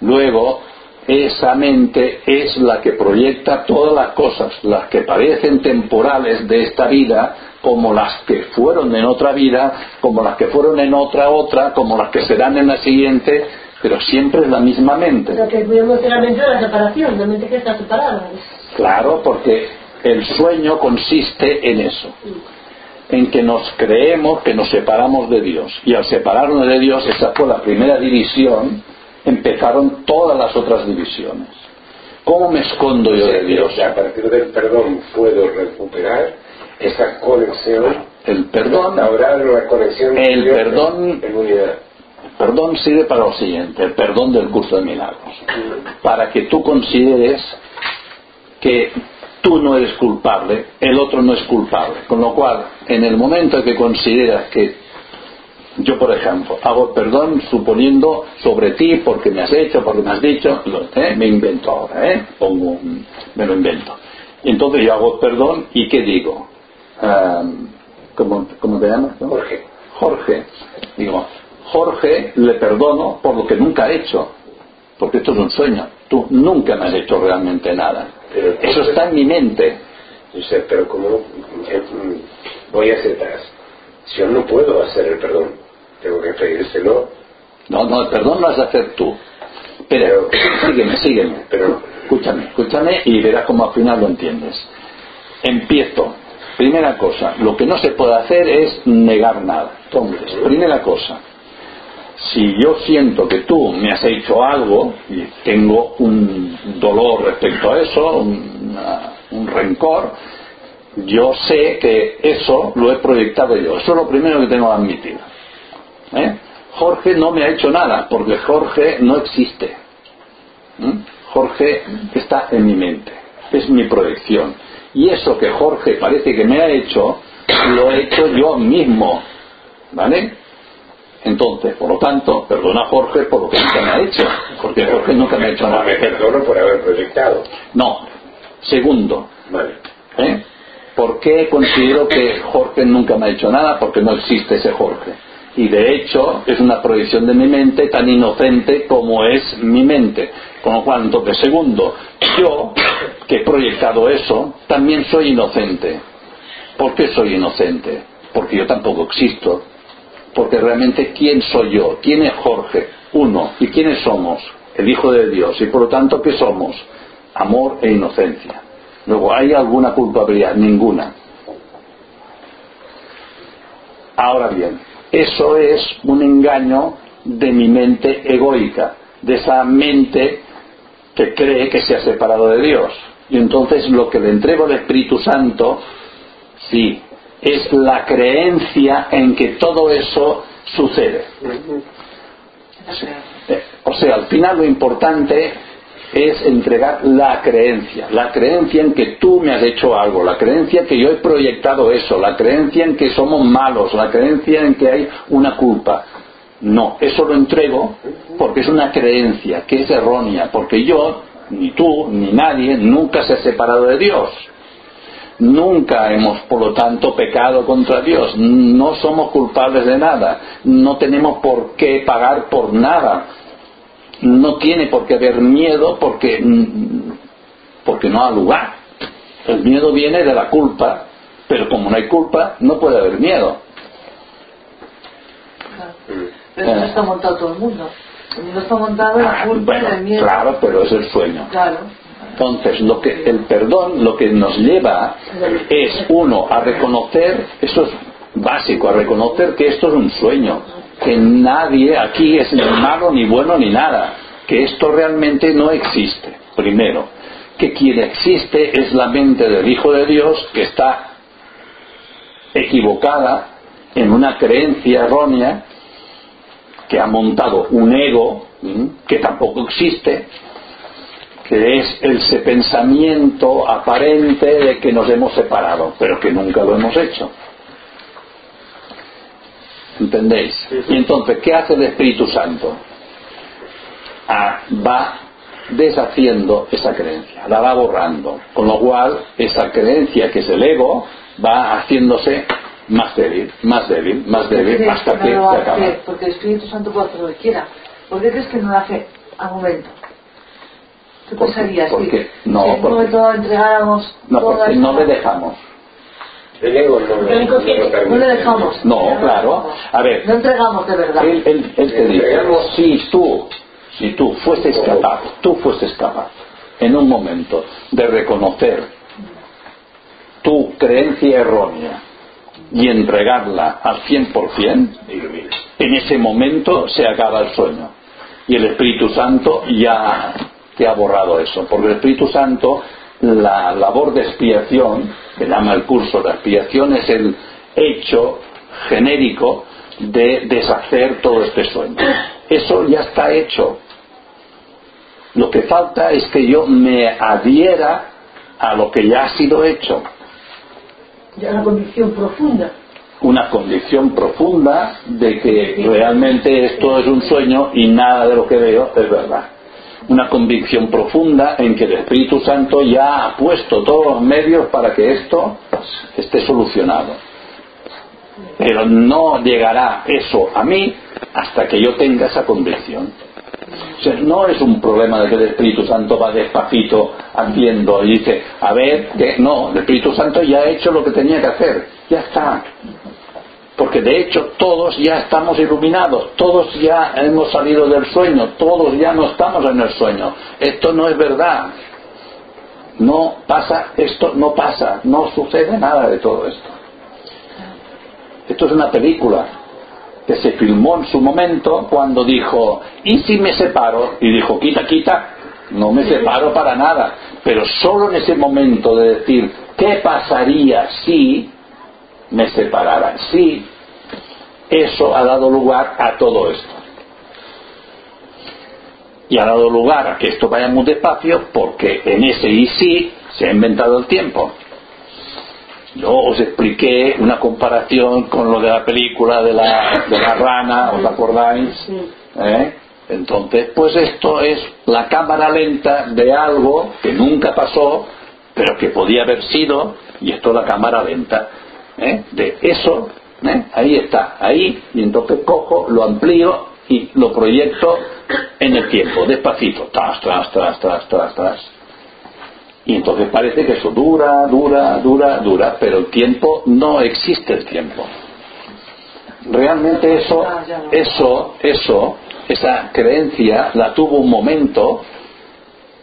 Luego, esa mente es la que proyecta todas las cosas, las que parecen temporales de esta vida, como las que fueron en otra vida, como las que fueron en otra otra, como las que serán en la siguiente, pero siempre es la misma mente. O sea, que podemos ser la mente de la separación, la mente que está separada. Claro, porque el sueño consiste en eso, en que nos creemos que nos separamos de Dios. Y al separarnos de Dios, esa fue la primera división, empezaron todas las otras divisiones. ¿Cómo me escondo yo de Dios? O sea, a partir del perdón puedo recuperar esa conexión, El perdón, conexión con El perdón- perdón sirve para lo siguiente, el perdón del curso de milagros. Para que tú consideres que tú no eres culpable, el otro no es culpable. Con lo cual, en el momento en que consideras que Yo, por ejemplo, hago perdón suponiendo sobre ti porque me has hecho, porque me has dicho, ¿eh? me invento ahora, ¿eh? Pongo un- me lo invento. Entonces yo hago perdón y ¿qué digo? Ah, ¿cómo, ¿Cómo te llamas? no? Jorge. Jorge. Digo, Jorge le perdono por lo que nunca ha hecho, porque esto es un sueño. Tú nunca me has hecho realmente nada. Pero- Eso está en mi mente. Pero como mm, voy hacia atrás, si yo no puedo hacer el perdón, tengo que pedírselo, No, no, el perdón lo has de hacer tú. Pero, sígueme, sígueme. Pero- escúchame, escúchame y verás cómo al final lo entiendes. Empiezo. Primera cosa, lo que no se puede hacer es negar nada. Entonces, primera cosa, si yo siento que tú me has hecho algo y tengo un dolor respecto a eso, un rencor, yo sé que eso lo he proyectado yo. Eso es lo primero que tengo que admitir. ¿Eh? Jorge no me ha hecho nada, porque Jorge no existe. ¿Mm? Jorge está en mi mente, es mi proyección. Y eso que Jorge parece que me ha hecho, lo he hecho yo mismo. ¿Vale? Entonces, por lo tanto, perdona a Jorge por lo que nunca me ha hecho, porque Jorge nunca me ha hecho no nada. me perdono por haber proyectado. No. Segundo, Vale. ¿Eh? ¿Por qué considero que Jorge nunca me ha hecho nada? Porque no existe ese Jorge. Y de hecho es una proyección de mi mente tan inocente como es mi mente. Con lo cual, entonces, segundo, yo que he proyectado eso, también soy inocente. ¿Por qué soy inocente? Porque yo tampoco existo. Porque realmente, ¿quién soy yo? ¿Quién es Jorge? Uno. ¿Y quiénes somos? El Hijo de Dios. Y por lo tanto, ¿qué somos? Amor e inocencia. Luego, ¿hay alguna culpabilidad? Ninguna. Ahora bien, eso es un engaño de mi mente egoica, de esa mente que cree que se ha separado de Dios. Y entonces lo que le entrego al Espíritu Santo, sí, es la creencia en que todo eso sucede. O sea, al final lo importante es entregar la creencia, la creencia en que tú me has hecho algo, la creencia en que yo he proyectado eso, la creencia en que somos malos, la creencia en que hay una culpa. No, eso lo entrego porque es una creencia que es errónea, porque yo, ni tú, ni nadie, nunca se ha separado de Dios. Nunca hemos, por lo tanto, pecado contra Dios. No somos culpables de nada. No tenemos por qué pagar por nada. No tiene por qué haber miedo porque, mm, porque no ha lugar. El miedo viene de la culpa, pero como no hay culpa, no puede haber miedo. Pero eso está montado todo el mundo. Mundo está montado la Ah, culpa bueno, y el miedo. claro, pero es el sueño. Claro. Entonces, lo que, el perdón lo que nos lleva es, uno, a reconocer, eso es básico, a reconocer que esto es un sueño, que nadie aquí es ni malo, ni bueno, ni nada, que esto realmente no existe, primero, que quien existe es la mente del Hijo de Dios que está equivocada en una creencia errónea que ha montado un ego que tampoco existe que es ese pensamiento aparente de que nos hemos separado, pero que nunca lo hemos hecho. ¿Entendéis? Y entonces, ¿qué hace el Espíritu Santo? Ah, va deshaciendo esa creencia, la va borrando, con lo cual esa creencia que es el ego va haciéndose más débil, más débil, más ¿Por qué débil, hasta que que no lo se acaba. Porque el Espíritu Santo puede hacer lo que quiera. ¿Por qué crees que no lo hace a momento? ¿Qué pensarías? porque- que no, si en un porque- momento entregáramos No, porque no le dejamos. El ego no, el lo No permite. le dejamos. No, claro. A ver, No entregamos de verdad. Él, él- él te dice, si tú, si tú fueses capaz, tú fueses capaz, en un momento, de reconocer tu creencia errónea y entregarla al 100%, Ilumina. en ese momento se acaba el sueño. Y el Espíritu Santo ya te ha borrado eso, porque el Espíritu Santo, la labor de expiación, que llama el curso de expiación, es el hecho genérico de deshacer todo este sueño. Eso ya está hecho. Lo que falta es que yo me adhiera a lo que ya ha sido hecho. Ya la convicción profunda. una convicción profunda de que realmente esto es un sueño y nada de lo que veo es verdad. Una convicción profunda en que el Espíritu Santo ya ha puesto todos los medios para que esto esté solucionado. Pero no llegará eso a mí hasta que yo tenga esa convicción. O sea, no es un problema de que el Espíritu Santo va despacito haciendo y dice, a ver, que no, el Espíritu Santo ya ha hecho lo que tenía que hacer, ya está. Porque de hecho todos ya estamos iluminados, todos ya hemos salido del sueño, todos ya no estamos en el sueño. Esto no es verdad. No pasa, esto no pasa, no sucede nada de todo esto. Esto es una película que se filmó en su momento cuando dijo, ¿y si me separo? Y dijo, quita, quita, no me separo para nada. Pero solo en ese momento de decir, ¿qué pasaría si me separara? Sí, eso ha dado lugar a todo esto. Y ha dado lugar a que esto vaya muy despacio porque en ese y sí se ha inventado el tiempo. Yo os expliqué una comparación con lo de la película de la, de la rana, ¿os acordáis? ¿Eh? Entonces, pues esto es la cámara lenta de algo que nunca pasó, pero que podía haber sido, y esto es la cámara lenta ¿eh? de eso, ¿eh? ahí está, ahí, y entonces cojo, lo amplío y lo proyecto en el tiempo, despacito, tras, tras, tras, tras, tras, tras. Y entonces parece que eso dura, dura, dura, dura, pero el tiempo no existe el tiempo. Realmente eso, eso, eso, esa creencia la tuvo un momento,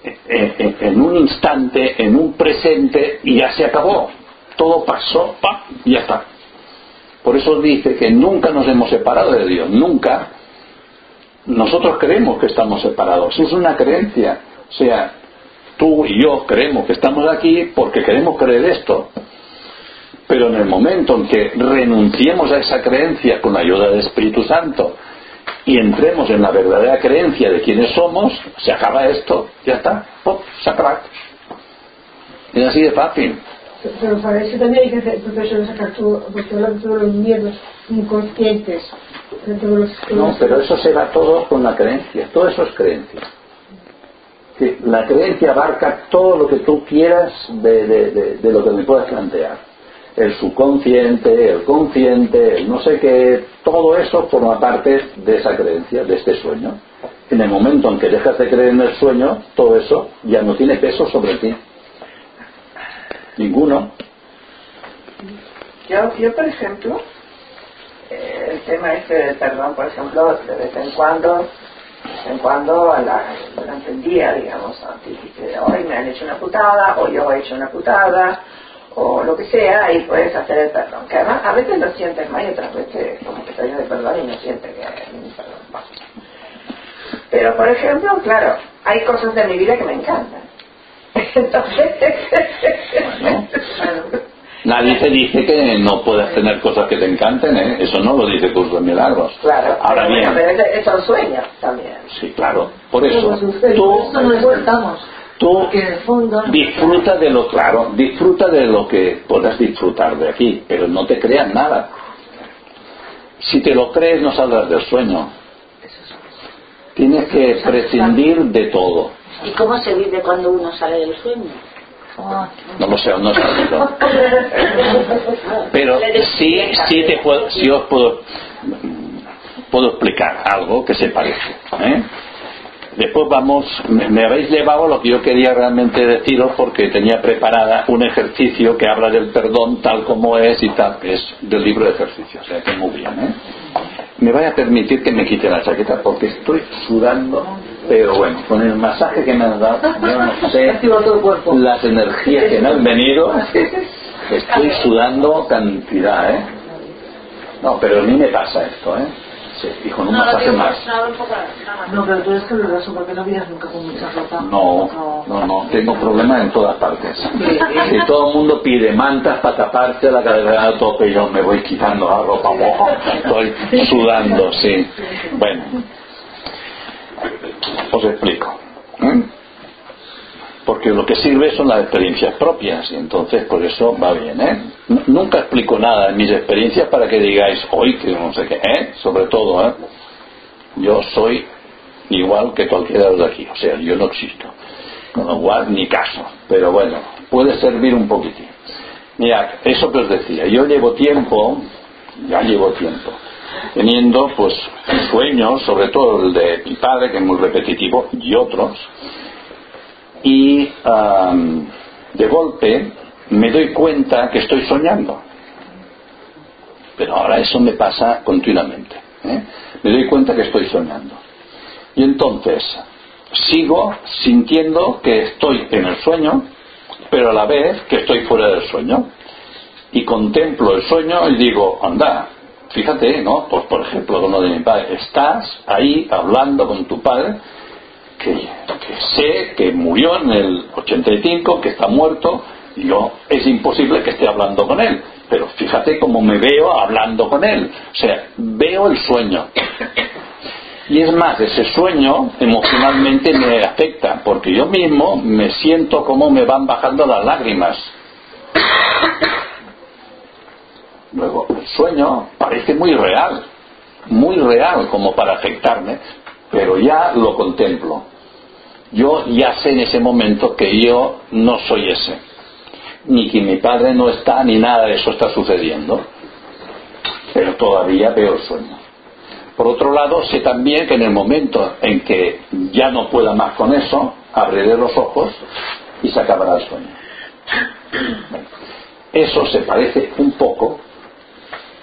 en, en- en un instante, en un presente y ya se acabó. Todo pasó, ¡pam! y ya está. Por eso dice que nunca nos hemos separado de Dios, nunca. Nosotros creemos que estamos separados, es una creencia. O sea, tú y yo creemos que estamos aquí porque queremos creer esto. Pero en el momento en que renunciemos a esa creencia con la ayuda del Espíritu Santo y entremos en la verdadera creencia de quiénes somos, se acaba esto, ya está, ¡pop! acaba. Es así de fácil. Pero para eso también hay que hacer proceso de sacar todo, porque hablan de todos los miedos inconscientes. de todos los- todos No, pero eso se va todo con la creencia, todo eso es creencia. La creencia abarca todo lo que tú quieras de, de- de- de lo que me puedas plantear. El subconsciente, el consciente, el no sé qué, todo eso forma parte de esa creencia, de este sueño. En el momento en que dejas de creer en el sueño, todo eso ya no tiene peso sobre ti. Ninguno. Yo, yo por ejemplo, eh, el tema este del perdón, por ejemplo, de vez en cuando, de vez en cuando, a la- durante el día, digamos, hoy me han hecho una putada, o yo he hecho una putada, o lo que sea, y puedes hacer el perdón. Que además, a veces lo sientes más y otras veces como que te de perdón y no sientes que hay un perdón. Pero, por ejemplo, claro, hay cosas de mi vida que me encantan. Entonces, Bueno. Nadie te dice que no puedas tener cosas que te encanten, ¿eh? Eso no lo dice Curso de Milagros. Claro, Ahora pero, bien, pero es, es un sueño también. sí, claro. Por eso, tú, eso no despertamos. tú Porque en el fondo. disfruta de lo claro, disfruta de lo que puedas disfrutar de aquí, pero no te creas nada. Si te lo crees, no saldrás del sueño. Tienes que prescindir de todo. ¿Y cómo se vive cuando uno sale del sueño? Ah, No lo sé, no he sabido. Pero sí, sí te puedo, sí os puedo, puedo explicar algo que se parece. ¿eh? Después vamos, me, me habéis llevado a lo que yo quería realmente deciros porque tenía preparada un ejercicio que habla del perdón tal como es y tal, es del libro de ejercicios, o sea que muy bien. ¿eh? Me vaya a permitir que me quite la chaqueta porque estoy sudando, pero bueno, con el masaje que me han dado, yo no sé las energías que me han venido, estoy sudando cantidad, ¿eh? No, pero a mí me pasa esto, ¿eh? Sí, y con un masaje más. No, pero tú eres caluroso porque no vienes nunca con mucha ropa. No, no, no, tengo problemas en todas partes. Si todo el mundo pide mantas para taparse la cadera a tope, yo me voy quitando la ropa, mojo, estoy sudando, sí. Bueno, os explico. ¿eh? porque lo que sirve son las experiencias propias y entonces por eso va bien ¿eh? Nunca explico nada de mis experiencias para que digáis hoy que no sé qué ¿eh? sobre todo ¿eh? yo soy igual que cualquiera de aquí o sea yo no existo con lo cual ni caso pero bueno puede servir un poquitín mira eso que os decía yo llevo tiempo ya llevo tiempo teniendo pues sueños sobre todo el de mi padre que es muy repetitivo y otros y de golpe me doy cuenta que estoy soñando. Pero ahora eso me pasa continuamente. ¿eh? Me doy cuenta que estoy soñando. Y entonces sigo sintiendo que estoy en el sueño, pero a la vez que estoy fuera del sueño. Y contemplo el sueño y digo, anda, fíjate, ¿no? Por ejemplo, con de mi padre, estás ahí hablando con tu padre que, que sé que murió en el 85, que está muerto, y yo es imposible que esté hablando con él. Pero fíjate cómo me veo hablando con él. O sea, veo el sueño. Y es más, ese sueño emocionalmente me afecta, porque yo mismo me siento como me van bajando las lágrimas. Luego, el sueño parece muy real, muy real como para afectarme, pero ya lo contemplo. Yo ya sé en ese momento que yo no soy ese, ni que mi padre no está, ni nada de eso está sucediendo, pero todavía veo el sueño. Por otro lado, sé también que en el momento en que ya no pueda más con eso, abriré los ojos y se acabará el sueño. Eso se parece un poco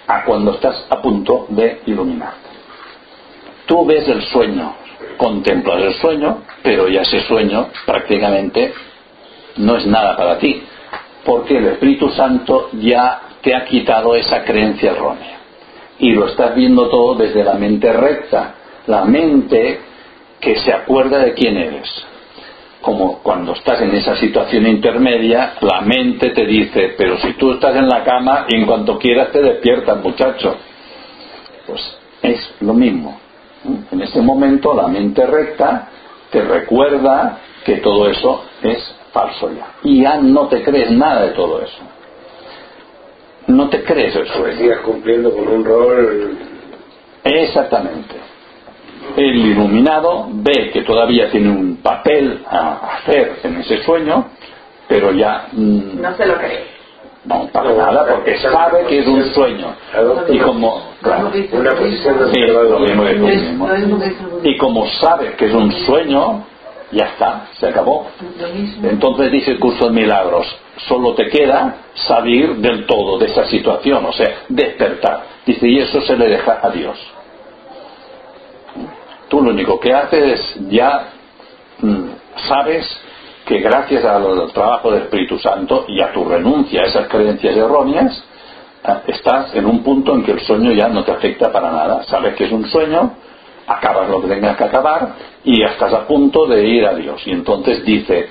a cuando estás a punto de iluminarte. Tú ves el sueño, contemplas el sueño, pero ya ese sueño prácticamente no es nada para ti, porque el Espíritu Santo ya te ha quitado esa creencia errónea y lo estás viendo todo desde la mente recta, la mente que se acuerda de quién eres. Como cuando estás en esa situación intermedia, la mente te dice, pero si tú estás en la cama y en cuanto quieras te despiertas, muchacho. Pues es lo mismo. En ese momento la mente recta te recuerda que todo eso es falso ya. Y ya no te crees nada de todo eso. No te crees sueño. sigas cumpliendo con un rol Exactamente. El iluminado ve que todavía tiene un papel a hacer en ese sueño, pero ya mm, No se lo cree. no para nada, porque sabe que es un sueño. Y como, claro. Y como sabe que es un sueño, ya está, se acabó. Entonces dice el curso de milagros, solo te queda salir del todo de esa situación, o sea, despertar. Dice, y eso se le deja a Dios. Tú lo único que haces es ya mm, sabes que gracias al trabajo del Espíritu Santo y a tu renuncia a esas creencias erróneas, eh, estás en un punto en que el sueño ya no te afecta para nada. Sabes que es un sueño, acabas lo que tengas que acabar y estás a punto de ir a Dios. Y entonces dice,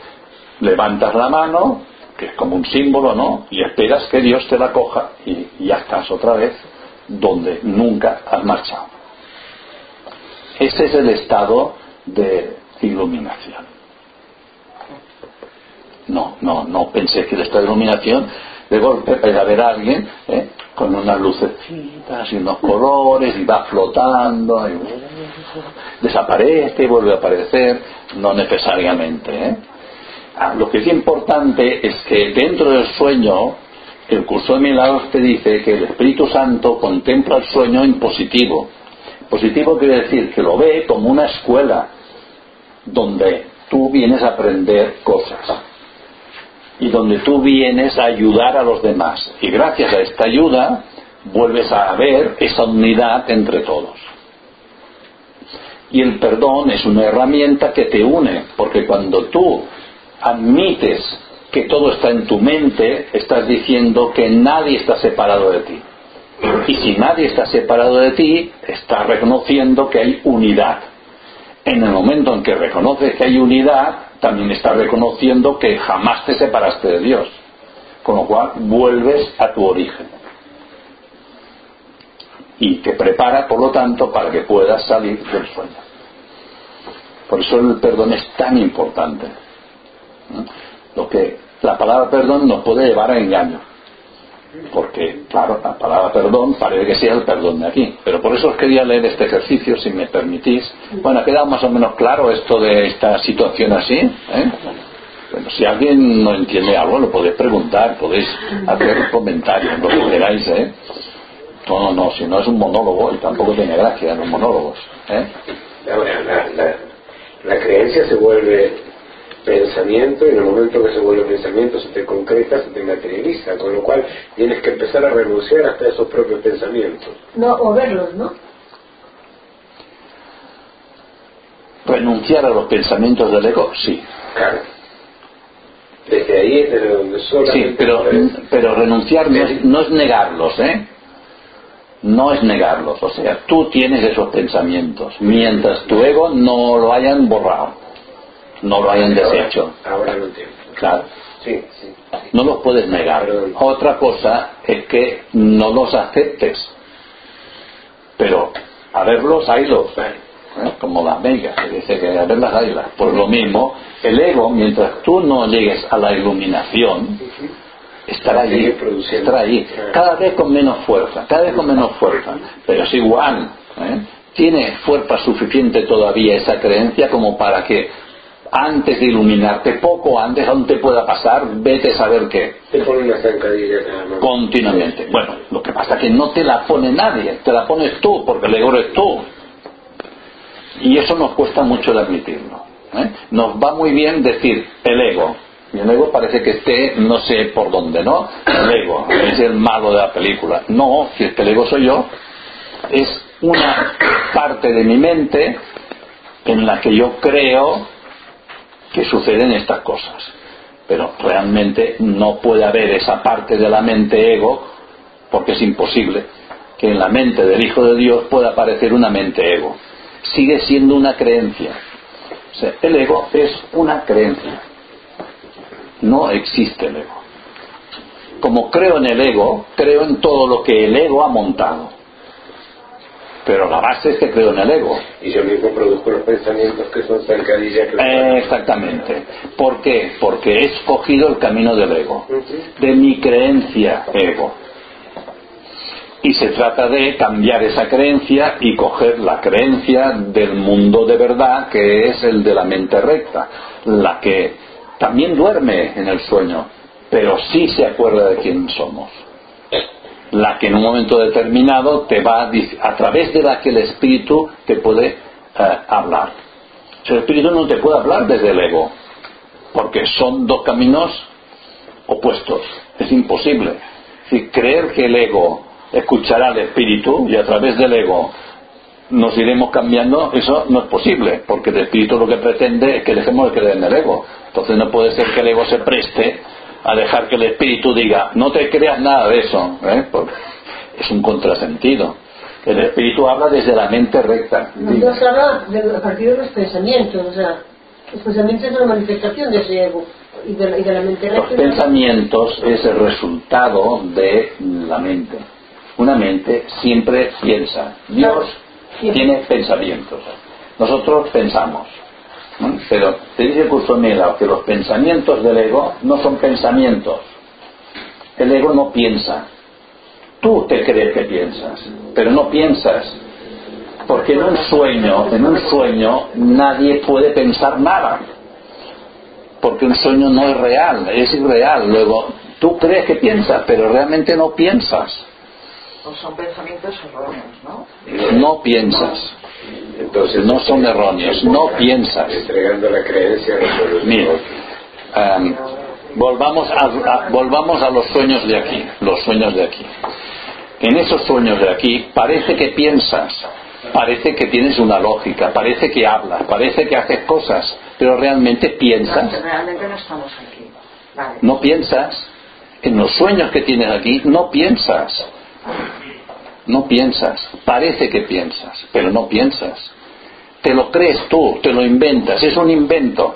levantas la mano, que es como un símbolo, ¿no? Y esperas que Dios te la coja y ya estás otra vez donde nunca has marchado. Ese es el estado de iluminación. No, no, no pensé que el estado de iluminación de golpe ver a alguien ¿eh? con unas lucecitas y unos colores y va flotando y desaparece y vuelve a aparecer, no necesariamente. ¿eh? Ah, lo que es importante es que dentro del sueño el curso de milagros te dice que el Espíritu Santo contempla el sueño en positivo. Positivo quiere decir que lo ve como una escuela donde tú vienes a aprender cosas y donde tú vienes a ayudar a los demás. Y gracias a esta ayuda vuelves a ver esa unidad entre todos. Y el perdón es una herramienta que te une, porque cuando tú admites que todo está en tu mente, estás diciendo que nadie está separado de ti. Y si nadie está separado de ti, estás reconociendo que hay unidad. En el momento en que reconoces que hay unidad, también estás reconociendo que jamás te separaste de Dios. Con lo cual vuelves a tu origen. Y te prepara, por lo tanto, para que puedas salir del sueño. Por eso el perdón es tan importante. ¿eh? Lo que la palabra perdón nos puede llevar a engaño. Porque, claro, la palabra perdón parece que sea el perdón de aquí. Pero por eso os quería leer este ejercicio, si me permitís. Bueno, ha quedado más o menos claro esto de esta situación así. ¿eh? Bueno, si alguien no entiende algo, lo podéis preguntar, podéis hacer comentarios, lo que queráis, ¿eh? No, no, si no es un monólogo y tampoco tiene gracia los monólogos, ¿eh? Ahora, la, la, la creencia se vuelve pensamiento y en el momento que se vuelve pensamiento se te concreta, se te materializa, con lo cual tienes que empezar a renunciar hasta esos propios pensamientos. No, o verlos, ¿no? Renunciar a los pensamientos del ego, sí. Claro. Desde ahí es desde donde solamente... Sí, pero, pero renunciar no es, no es negarlos, ¿eh? No es negarlos. O sea, tú tienes esos pensamientos, mientras tu ego no lo hayan borrado, no lo hayan deshecho. Ahora lo entiendo. Claro. Sí, sí. No los puedes negar. Otra cosa es que no los aceptes. Pero a verlos, haylos. ¿eh? Como las megas, que dice que a verlas, haylas. Por lo mismo, el ego, mientras tú no llegues a la iluminación, allí. Estará allí. Cada vez con menos fuerza, cada vez con menos fuerza. Pero es igual. ¿eh? Tiene fuerza suficiente todavía esa creencia como para que antes de iluminarte, poco antes, aún te pueda pasar, vete a saber qué Te pone una zancadilla continuamente. Bueno, lo que pasa es que no te la pone nadie, te la pones tú, porque el ego eres tú. Y eso nos cuesta mucho de admitirlo. ¿eh? Nos va muy bien decir el ego. Y el ego parece que esté, no sé por dónde, ¿no? El ego es el malo de la película. No, si es que el ego soy yo, es una parte de mi mente en la que yo creo que suceden estas cosas. Pero realmente no puede haber esa parte de la mente ego, porque es imposible que en la mente del Hijo de Dios pueda aparecer una mente ego. Sigue siendo una creencia. El ego es una creencia. No existe el ego. Como creo en el ego, creo en todo lo que el ego ha montado. Pero la base es que creo en el ego. Y yo mismo produzco los pensamientos que son zancadillas. que- Eh, exactamente. ¿Por qué? Porque he escogido el camino del ego, de mi creencia ego. Y se trata de cambiar esa creencia y coger la creencia del mundo de verdad, que es el de la mente recta, la que también duerme en el sueño, pero sí se acuerda de quién somos. La que en un momento determinado te va a, a través de la que el espíritu te puede eh, hablar. El espíritu no te puede hablar desde el ego, porque son dos caminos opuestos. Es imposible. Decir, creer que el ego escuchará al espíritu y a través del ego nos iremos cambiando, eso no es posible, porque el espíritu lo que pretende es que dejemos de creer en el ego. Entonces no puede ser que el ego se preste a dejar que el espíritu diga, no te creas nada de eso, ¿eh? porque es un contrasentido. El espíritu habla desde la mente recta. Nos habla de, a partir de los pensamientos, o sea, los pensamientos es una manifestación de ese ego y de, la- y de la mente Los recta. pensamientos es el resultado de la mente. Una mente siempre piensa. Dios tiene pensamientos. Nosotros pensamos. ¿No? Pero te dice el curso Mela que los pensamientos del ego no son pensamientos. El ego no piensa. Tú te crees que piensas, pero no piensas. Porque en un sueño, en un sueño, nadie puede pensar nada porque un sueño no es real, es irreal. Luego, tú crees que piensas, pero realmente no piensas. O son pensamientos erróneos, ¿no? No piensas. Entonces, No son erróneos, no piensas. Entregando la creencia. Mira, em, volvamos, a, a- volvamos a los sueños de aquí, los sueños de aquí. En esos sueños de aquí parece que piensas, parece que tienes una lógica, parece que hablas, parece que haces cosas, pero realmente piensas. No, realmente no estamos aquí. Vale. No piensas. En los sueños que tienes aquí, no piensas. No piensas. Parece que piensas, pero no piensas. Te lo crees tú, te lo inventas. Es un invento.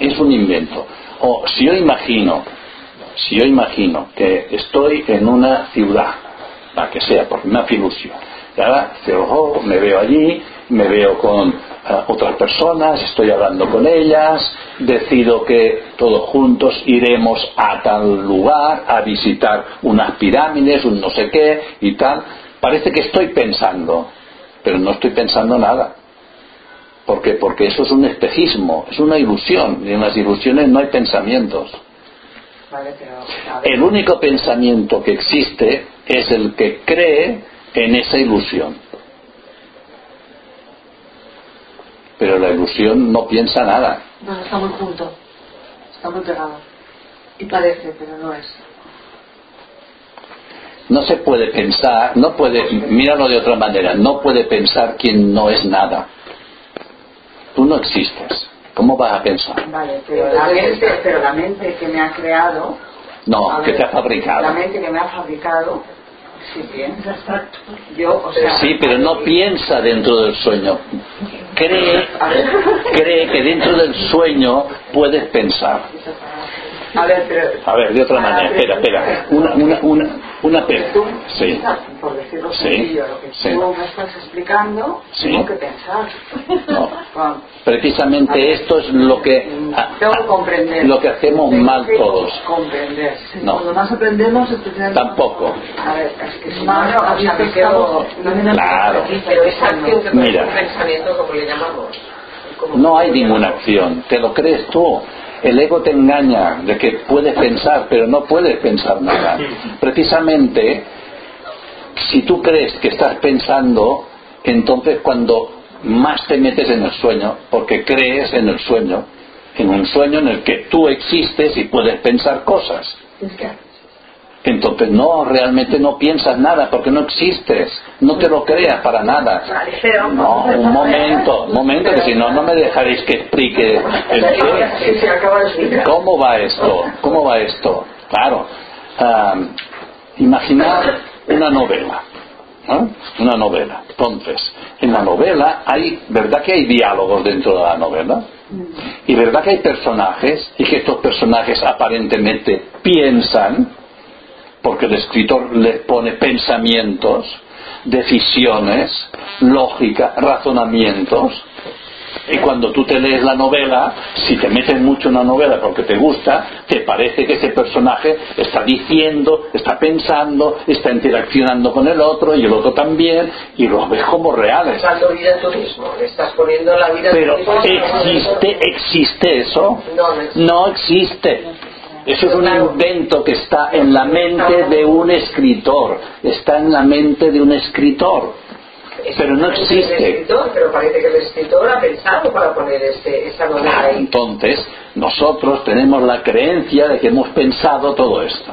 Es un invento. O si yo imagino, si yo imagino que estoy en una ciudad, la que sea, porque me hace ilusión. Y ahora me veo allí me veo con eh, otras personas, estoy hablando con ellas, decido que todos juntos iremos a tal lugar a visitar unas pirámides, un no sé qué y tal. Parece que estoy pensando, pero no estoy pensando nada. ¿Por qué? Porque eso es un espejismo, es una ilusión, y en las ilusiones no hay pensamientos. El único pensamiento que existe es el que cree en esa ilusión. Pero la ilusión no piensa nada. No, está muy junto. Está muy pegado. Y parece, pero no es. No se puede pensar, no puede, míralo de otra manera, no puede pensar quien no es nada. Tú no existes. ¿Cómo vas a pensar? Vale, pero la, mente, pero la mente que me ha creado, No, que ver, te ha fabricado. la mente que me ha fabricado, piensa. Yo, o sea, Sí, pero no piensa dentro del sueño. Cree, cree que dentro del sueño puedes pensar. A ver, pero A ver, de otra manera, espera, espera. Una, una, una, una pe- tú, Sí. por decirlo Sí, sencillo, lo que sí. tú me estás explicando, Sí. tengo que pensar. No. Precisamente esto es lo que, tengo que comprender. lo que hacemos Tengo mal que todos. Comprender. No. Cuando más aprendemos. Tampoco. A ver, es que si no, Más no, o sea, me quedo... Claro. Pero esa acción que Mira. un pensamiento, como le llamamos. ¿Cómo- No hay ninguna acción, te lo crees tú. El ego te engaña de que puedes pensar, pero no puedes pensar nada. Precisamente, si tú crees que estás pensando, entonces cuando más te metes en el sueño, porque crees en el sueño, en un sueño en el que tú existes y puedes pensar cosas. Entonces no, realmente no piensas nada porque no existes, no te lo creas para nada. No, un momento, un momento, que si no, no me dejaréis que explique el qué. ¿Cómo va esto? ¿Cómo va esto? Claro, am, imaginar una novela, ¿no? Una novela. Entonces, en la novela hay, ¿verdad que hay diálogos dentro de la novela? Y verdad que hay personajes y que estos personajes aparentemente piensan, porque el escritor les pone pensamientos, decisiones, lógica, razonamientos. Y cuando tú te lees la novela, si te metes mucho en la novela porque te gusta, te parece que ese personaje está diciendo, está pensando, está interaccionando con el otro y el otro también, y los ves como reales. Vida tú mismo, le estás poniendo la vida Pero tú mismo. ¿existe, existe eso? No, no existe. No existe. Eso es un invento que está en la mente de un escritor. Está en la mente de un escritor. Pero no existe. Pero parece que el escritor ha pensado para poner este, esa novela Claro, ahí. entonces nosotros tenemos la creencia de que hemos pensado todo esto.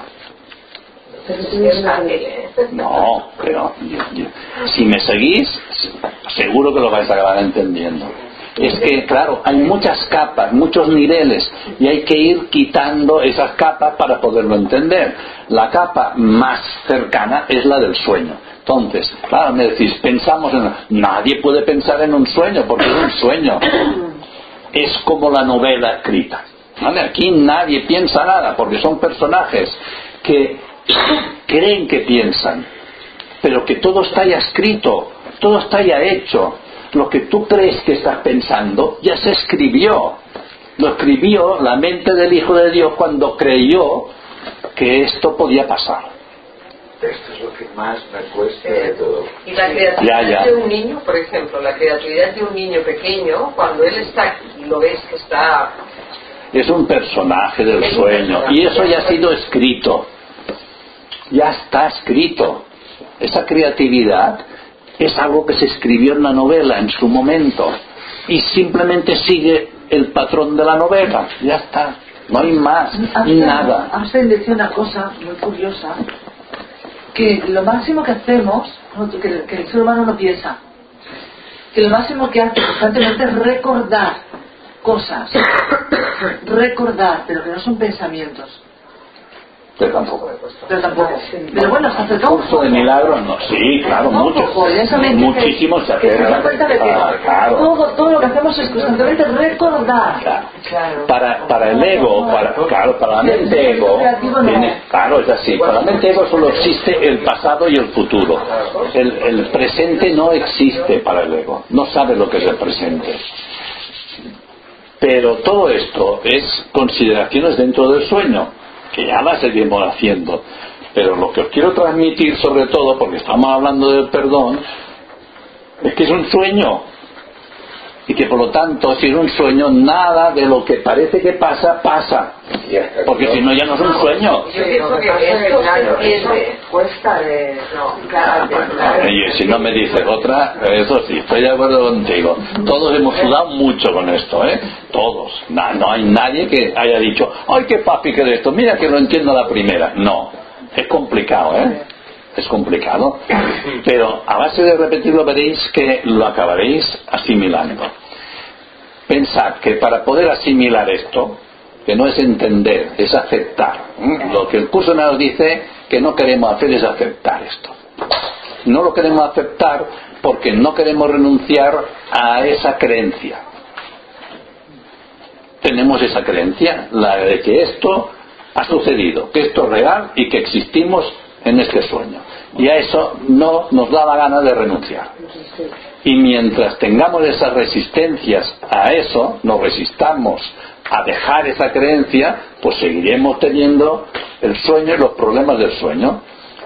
¿eh? No, pero yo- yo- si me seguís, seguro que lo vais a acabar entendiendo. Es que, claro, hay muchas capas, muchos niveles, y hay que ir quitando esas capas para poderlo entender. La capa más cercana es la del sueño. Entonces, claro, me decís, pensamos en... Nadie puede pensar en un sueño, porque es un sueño. Es como la novela escrita. Aquí nadie piensa nada, porque son personajes que creen que piensan, pero que todo está ya escrito, todo está ya hecho. Lo que tú crees que estás pensando ya se escribió. Lo escribió la mente del Hijo de Dios cuando creyó que esto podía pasar. Esto es lo que más me cuesta de todo. Y la creatividad Ya, ya. de un niño, por ejemplo, la creatividad de un niño pequeño, cuando él está y lo ves que está Es un personaje del Es sueño personaje. y eso ya ha sido escrito. Ya está escrito. Esa creatividad es algo que se escribió en la novela en su momento y simplemente sigue el patrón de la novela. Ya está. No hay más, Einstein- nada. Einstein decía una cosa muy curiosa, que lo máximo que hacemos, que el ser humano no piensa, que lo máximo que hace constantemente es recordar cosas, recordar, pero que no son pensamientos. Pero tampoco. Pero tampoco. Pero bueno, se acerca un Curso de milagros, no. Sí, claro, Un muchos. dice Muchísimos se acercan. Ah, claro. todo, todo lo que hacemos es constantemente recordar. Claro. Claro. Para, para el ego, para, claro, para la mente ego, tiene- claro, es así, para la mente ego solo existe el pasado y el futuro. El, el presente no existe para el ego, no sabe lo que es el presente. Pero todo esto es consideraciones dentro del sueño, que ya las seguimos haciendo. Pero lo que os quiero transmitir sobre todo, porque estamos hablando del perdón, es que es un sueño. Y que por lo tanto, si es un sueño, nada de lo que parece que pasa, pasa. Porque no- si no, ya no es un sueño. Yo pienso que esto se entiende. cuesta de... No. Y si no me dices otra, eso sí, estoy de acuerdo contigo. Todos hemos sudado mucho con esto, ¿eh? Todos. Na- no hay nadie que haya dicho, ¡ay, qué papi que de esto! Mira que lo entiendo a la primera. No, es complicado, ¿eh? Es complicado. Pero a base de repetirlo veréis que lo acabaréis asimilando. Pensad que para poder asimilar esto, que no es entender, es aceptar. ¿eh? Lo que el curso nos dice que no queremos hacer es aceptar esto. No lo queremos aceptar porque no queremos renunciar a esa creencia. Tenemos esa creencia, la de que esto ha sucedido, que esto es real y que existimos en este sueño. Y a eso no nos da la gana de renunciar. Y mientras tengamos esas resistencias a eso, nos resistamos a dejar esa creencia, pues seguiremos teniendo el sueño y los problemas del sueño.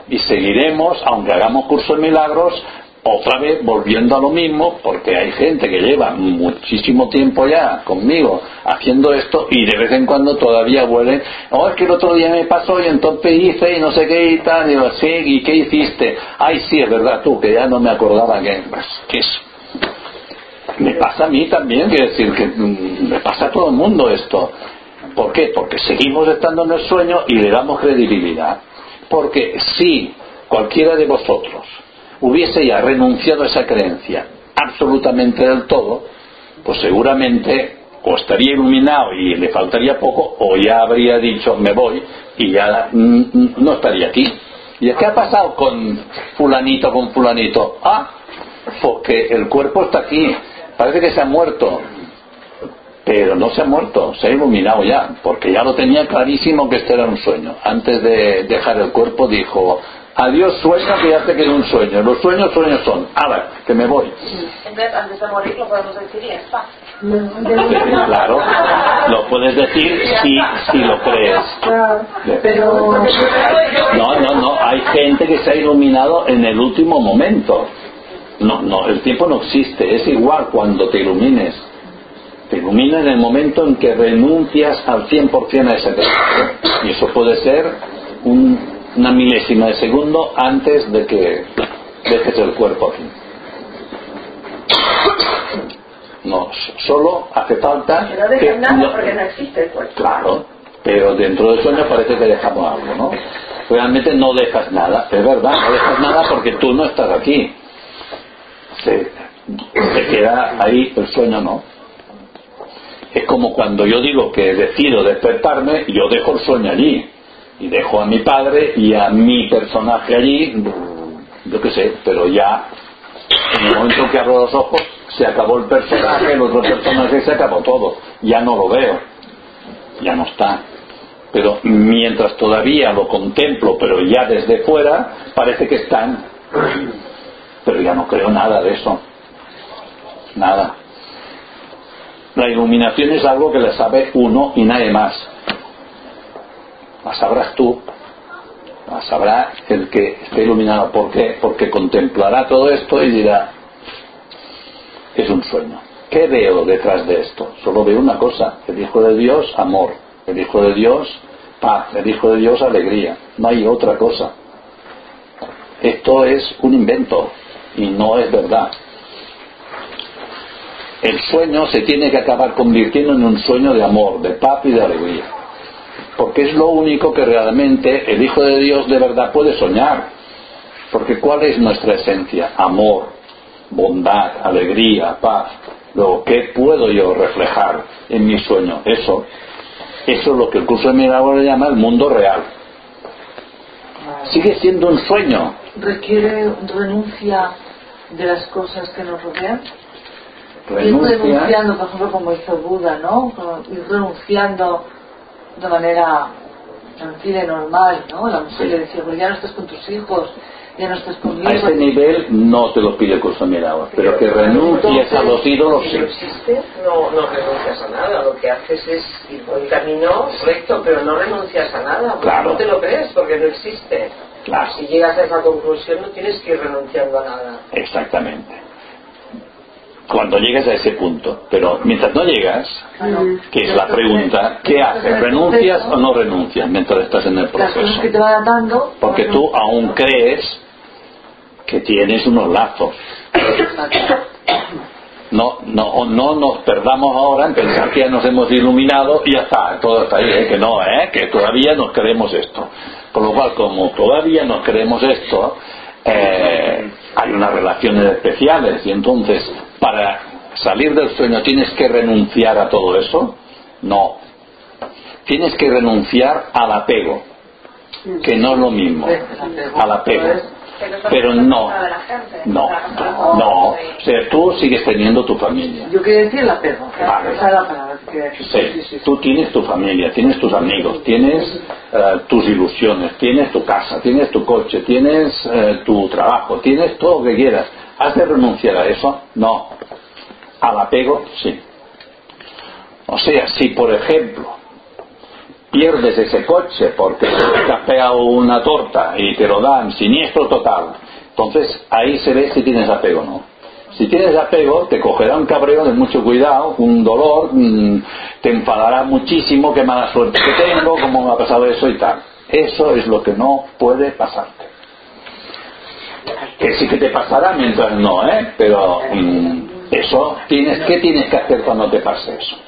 Y seguiremos, aunque hagamos curso de milagros, otra vez volviendo a lo mismo, porque hay gente que lleva muchísimo tiempo ya conmigo haciendo esto y de vez en cuando todavía vuelven, oh, es que el otro día me pasó y entonces hice y no sé qué y tal, y digo, sí, ¿y qué hiciste? Ay, sí, es verdad, tú, que ya no me acordaba que, pues, que es me pasa a mí también, quiero decir que mm, me pasa a todo el mundo esto. ¿Por qué? Porque seguimos estando en el sueño y le damos credibilidad. Porque si cualquiera de vosotros hubiese ya renunciado a esa creencia absolutamente del todo, pues seguramente o estaría iluminado y le faltaría poco, o ya habría dicho me voy y ya mm, mm, no estaría aquí. ¿Y qué ha pasado con fulanito, con fulanito? Ah, porque el cuerpo está aquí, parece que se ha muerto, pero no se ha muerto, se ha iluminado ya, porque ya lo tenía clarísimo que este era un sueño. Antes de dejar el cuerpo dijo, adiós sueño, que ya sé que es un sueño, los sueños sueños son, ahora, que me voy. Entonces, antes de morir lo podemos decir y ya está. Claro, lo puedes decir si, si lo crees. Pero No, no, no, hay gente que se ha iluminado en el último momento. No, no, el tiempo no existe, es igual cuando te ilumines. Te ilumina en el momento en que renuncias al 100% a esa creencia. Y eso puede ser un- una milésima de segundo antes de que dejes el cuerpo aquí. No, solo hace falta Que no que dejes nada no- porque no existe el cuerpo. Claro, pero dentro del sueño parece que dejamos algo, ¿no? Realmente no dejas nada, es verdad, no dejas nada porque tú no estás aquí. Se, se queda ahí el sueño, ¿no? Es como cuando yo digo que decido despertarme, yo dejo el sueño allí. Y dejo a mi padre y a mi personaje allí, yo qué sé, pero ya en el momento que abro los ojos se acabó el personaje, el otro personaje se acabó todo. Ya no lo veo ya no está. Pero mientras todavía lo contemplo, pero ya desde fuera, parece que están. Pero ya no creo nada de eso. Nada. La iluminación es algo que la sabe uno y nadie más. La sabrás tú. La sabrá el que esté iluminado. ¿Por qué? Porque contemplará todo esto y dirá, es un sueño. ¿Qué veo detrás de esto? Solo veo una cosa, el Hijo de Dios, amor, el Hijo de Dios, paz, el Hijo de Dios, alegría. No hay otra cosa. Esto es un invento y no es verdad. El sueño se tiene que acabar convirtiendo en un sueño de amor, de paz y de alegría. Porque es lo único que realmente el Hijo de Dios de verdad puede soñar. Porque ¿cuál es nuestra esencia? Amor, bondad, alegría, paz. Luego, ¿qué puedo yo reflejar en mi sueño? Eso. Eso es lo que el curso de milagros le llama el mundo real. sigue siendo un sueño. requiere renuncia de las cosas que nos rodean. Ir Renuncia, renunciando, por ejemplo, como hizo Buda, ¿no? Ir renunciando de manera tranquila y normal, ¿no? La mujer le decía, pues ya no estás con tus hijos, ya no estás conmigo. a ese nivel no te lo pide milagros, pero que renuncies a los ídolos, Si sí. no existe, no, renuncias a nada. Lo que haces es ir por el camino recto, pero no renuncias a nada. porque Claro. No te lo crees porque no existe. Claro. Si llegas a esa conclusión, no tienes que ir renunciando a nada. Exactamente. Cuando llegues a ese punto, pero mientras no llegas, que es la pregunta, ¿qué haces? ¿Renuncias o no renuncias mientras estás en el proceso? Porque tú aún crees que tienes unos lazos. No, no, no nos perdamos ahora en pensar que ya nos hemos iluminado y ya está, todo está ahí, ¿eh? que no, ¿eh? que todavía nos creemos esto. Con lo cual, como todavía nos creemos esto, eh, hay unas relaciones especiales y entonces, para salir del sueño, ¿tienes que renunciar a todo eso? No. Tienes que renunciar al apego, que no es lo mismo, al apego. Pero no, no, no. O sea, tú sigues teniendo tu familia. Yo quería decir el apego. Sí, tú tienes tu familia, tienes tus amigos, tienes eh, tus ilusiones, tienes tu casa, tienes tu coche, tienes eh, tu trabajo, tienes todo lo que quieras. ¿Has de renunciar a eso? No. Al apego, sí. O sea, si por ejemplo pierdes ese coche porque te has una torta y te lo dan siniestro total, entonces ahí se ve si tienes apego o no. Si tienes apego, te cogerá un cabreo de mucho cuidado, un dolor, mm, te enfadará muchísimo, qué mala suerte que tengo, cómo me ha pasado eso y tal. Eso es lo que no puede pasarte. Que sí que te pasará mientras no, ¿eh? Pero mm, eso, tienes, ¿qué tienes que hacer cuando te pase eso?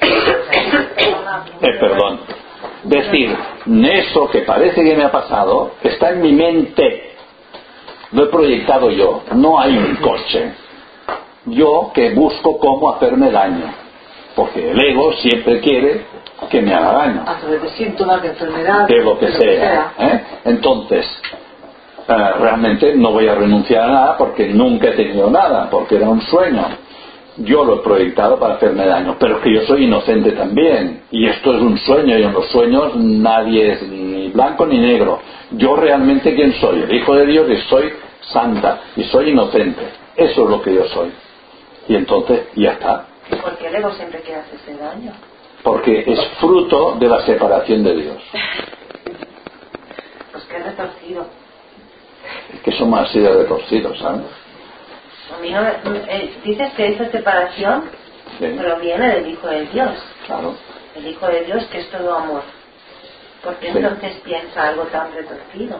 Eh, perdón. Decir, eso que parece que me ha pasado está en mi mente. Lo he proyectado yo. No hay un coche. Yo que busco cómo hacerme daño. Porque el ego siempre quiere que me haga daño. A través de síntomas, de enfermedad, De lo que sea. ¿eh? Entonces, eh, realmente no voy a renunciar a nada porque nunca he tenido nada. Porque era un sueño. Yo lo he proyectado para hacerme daño, pero es que yo soy inocente también. Y esto es un sueño, y en los sueños nadie es ni blanco ni negro. Yo realmente quién soy, el Hijo de Dios, y soy santa, y soy inocente. Eso es lo que yo soy. Y entonces, ya está. Porque el ego siempre quiere hacerse daño. Porque es fruto de la separación de Dios. Pues es retorcido. Es que somos así de retorcidos, ¿sabes? A mí no me- eh, dices que esa separación Sí, proviene del Hijo de Dios. claro. El Hijo de Dios que es todo amor. Porque Sí. entonces piensa algo tan retorcido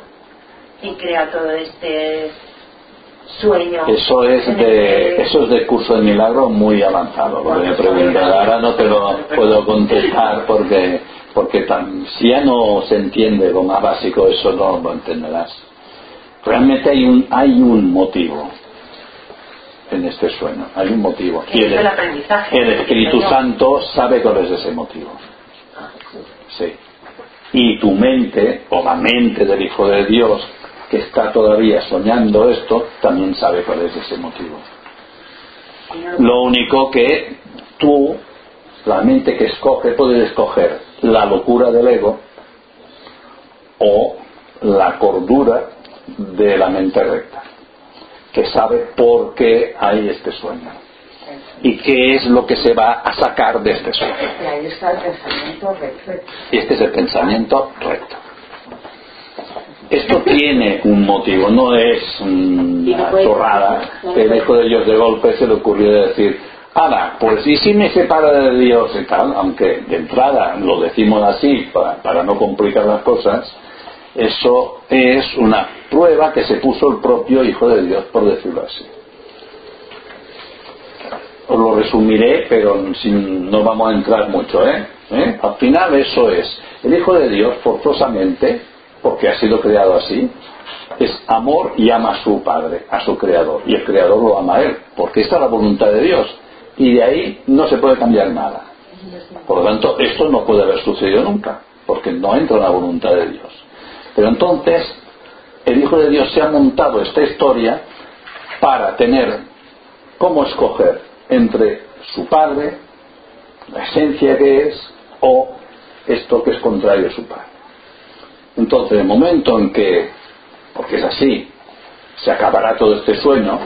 y crea todo este sueño. Eso es de eso es de curso de milagro muy avanzado. Me preguntas ahora no te lo puedo contestar porque porque tan, si ya no se entiende lo más básico eso no lo entenderás. Realmente hay un hay un motivo en este sueño, hay un motivo. Y el, el Espíritu. Santo sabe cuál es ese motivo. Sí. Y tu mente, o la mente del Hijo de Dios, que está todavía soñando esto, también sabe cuál es ese motivo. Lo único que tú, la mente que escoge, puedes escoger la locura del ego o la cordura de la mente recta, que sabe por qué hay este sueño y qué es lo que se va a sacar de este sueño. Y ahí está el pensamiento recto. Y este es el pensamiento recto. Esto tiene un motivo, no es una chorrada que el Hijo de Dios de golpe se le ocurrió decir, Ahora, pues y si me separa de Dios y tal, aunque de entrada lo decimos así para, para no complicar las cosas, eso es una prueba que se puso el propio Hijo de Dios, por decirlo así. Os lo resumiré, pero sin- no vamos a entrar mucho, ¿eh? ¿Eh? Al final eso es. El Hijo de Dios, forzosamente, porque ha sido creado así, es amor y ama a su Padre, a su Creador. Y el Creador lo ama a Él, porque esta es la voluntad de Dios. Y de ahí no se puede cambiar nada. Por lo tanto, esto no puede haber sucedido nunca, porque no entra en la voluntad de Dios. Pero entonces, el Hijo de Dios se ha montado esta historia para tener cómo escoger entre su Padre, la esencia que es, o esto que es contrario a su Padre. Entonces, el momento en que, porque es así, se acabará todo este sueño,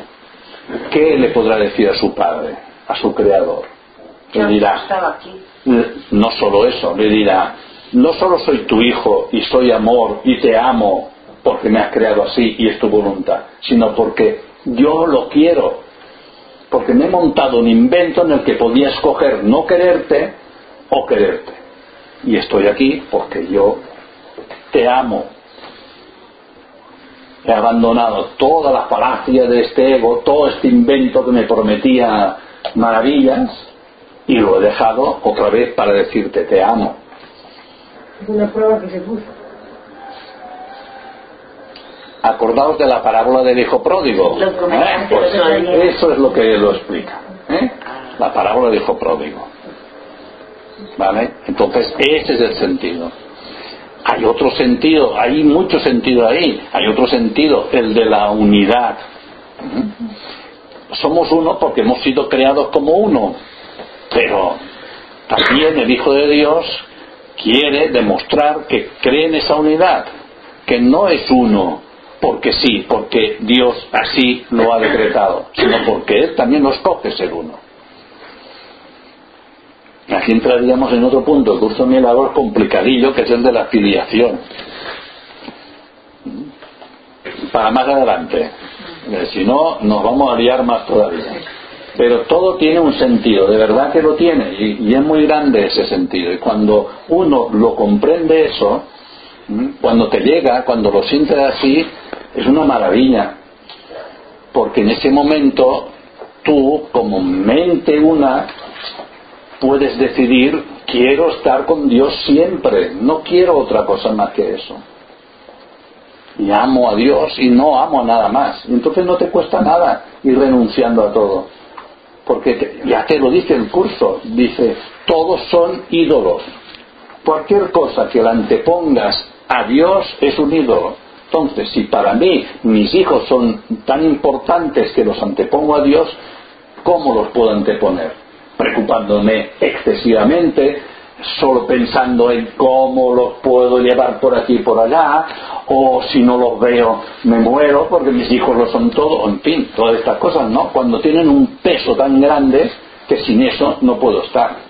¿qué le podrá decir a su Padre, a su Creador? Le dirá, no solo eso, le dirá, no solo soy tu hijo y soy amor y te amo porque me has creado así y es tu voluntad, sino porque yo lo quiero, porque me he montado un invento en el que podía escoger no quererte o quererte. Y estoy aquí porque yo te amo. He abandonado todas las falacias de este ego, todo este invento que me prometía maravillas y lo he dejado otra vez para decirte te amo. Es una prueba que se puso. Acordaos de la parábola del hijo pródigo. ¿eh? Pues eso es lo que lo explica. ¿eh? La parábola del hijo pródigo. ¿Vale? Entonces, ese es el sentido. Hay otro sentido, hay mucho sentido ahí. Hay otro sentido, el de la unidad. ¿Mm? Somos uno porque hemos sido creados como uno. Pero también el Hijo de Dios quiere demostrar que cree en esa unidad, que no es uno porque sí, porque Dios así lo ha decretado, sino porque Él también nos coge ser uno. Aquí entraríamos en otro punto, el curso milagros complicadillo, que es el de la filiación. Para más adelante. Eh, Si no, nos vamos a liar más todavía. Pero todo tiene un sentido, de verdad que lo tiene, y, es muy grande ese sentido. Y cuando uno lo comprende eso, cuando te llega, cuando lo sientes así, es una maravilla. Porque en ese momento tú, como mente una, puedes decidir, quiero estar con Dios siempre, no quiero otra cosa más que eso. Y amo a Dios y no amo a nada más. Y entonces no te cuesta nada ir renunciando a todo. Porque ya te lo dice el curso, dice, todos son ídolos. Cualquier cosa que la antepongas a Dios es un ídolo. Entonces, si para mí mis hijos son tan importantes que los antepongo a Dios, ¿cómo los puedo anteponer? Preocupándome excesivamente, solo pensando en cómo los puedo llevar por aquí y por allá, o si no los veo me muero porque mis hijos lo son todo, en fin, todas estas cosas, ¿no? Cuando tienen un peso tan grande que sin eso no puedo estar.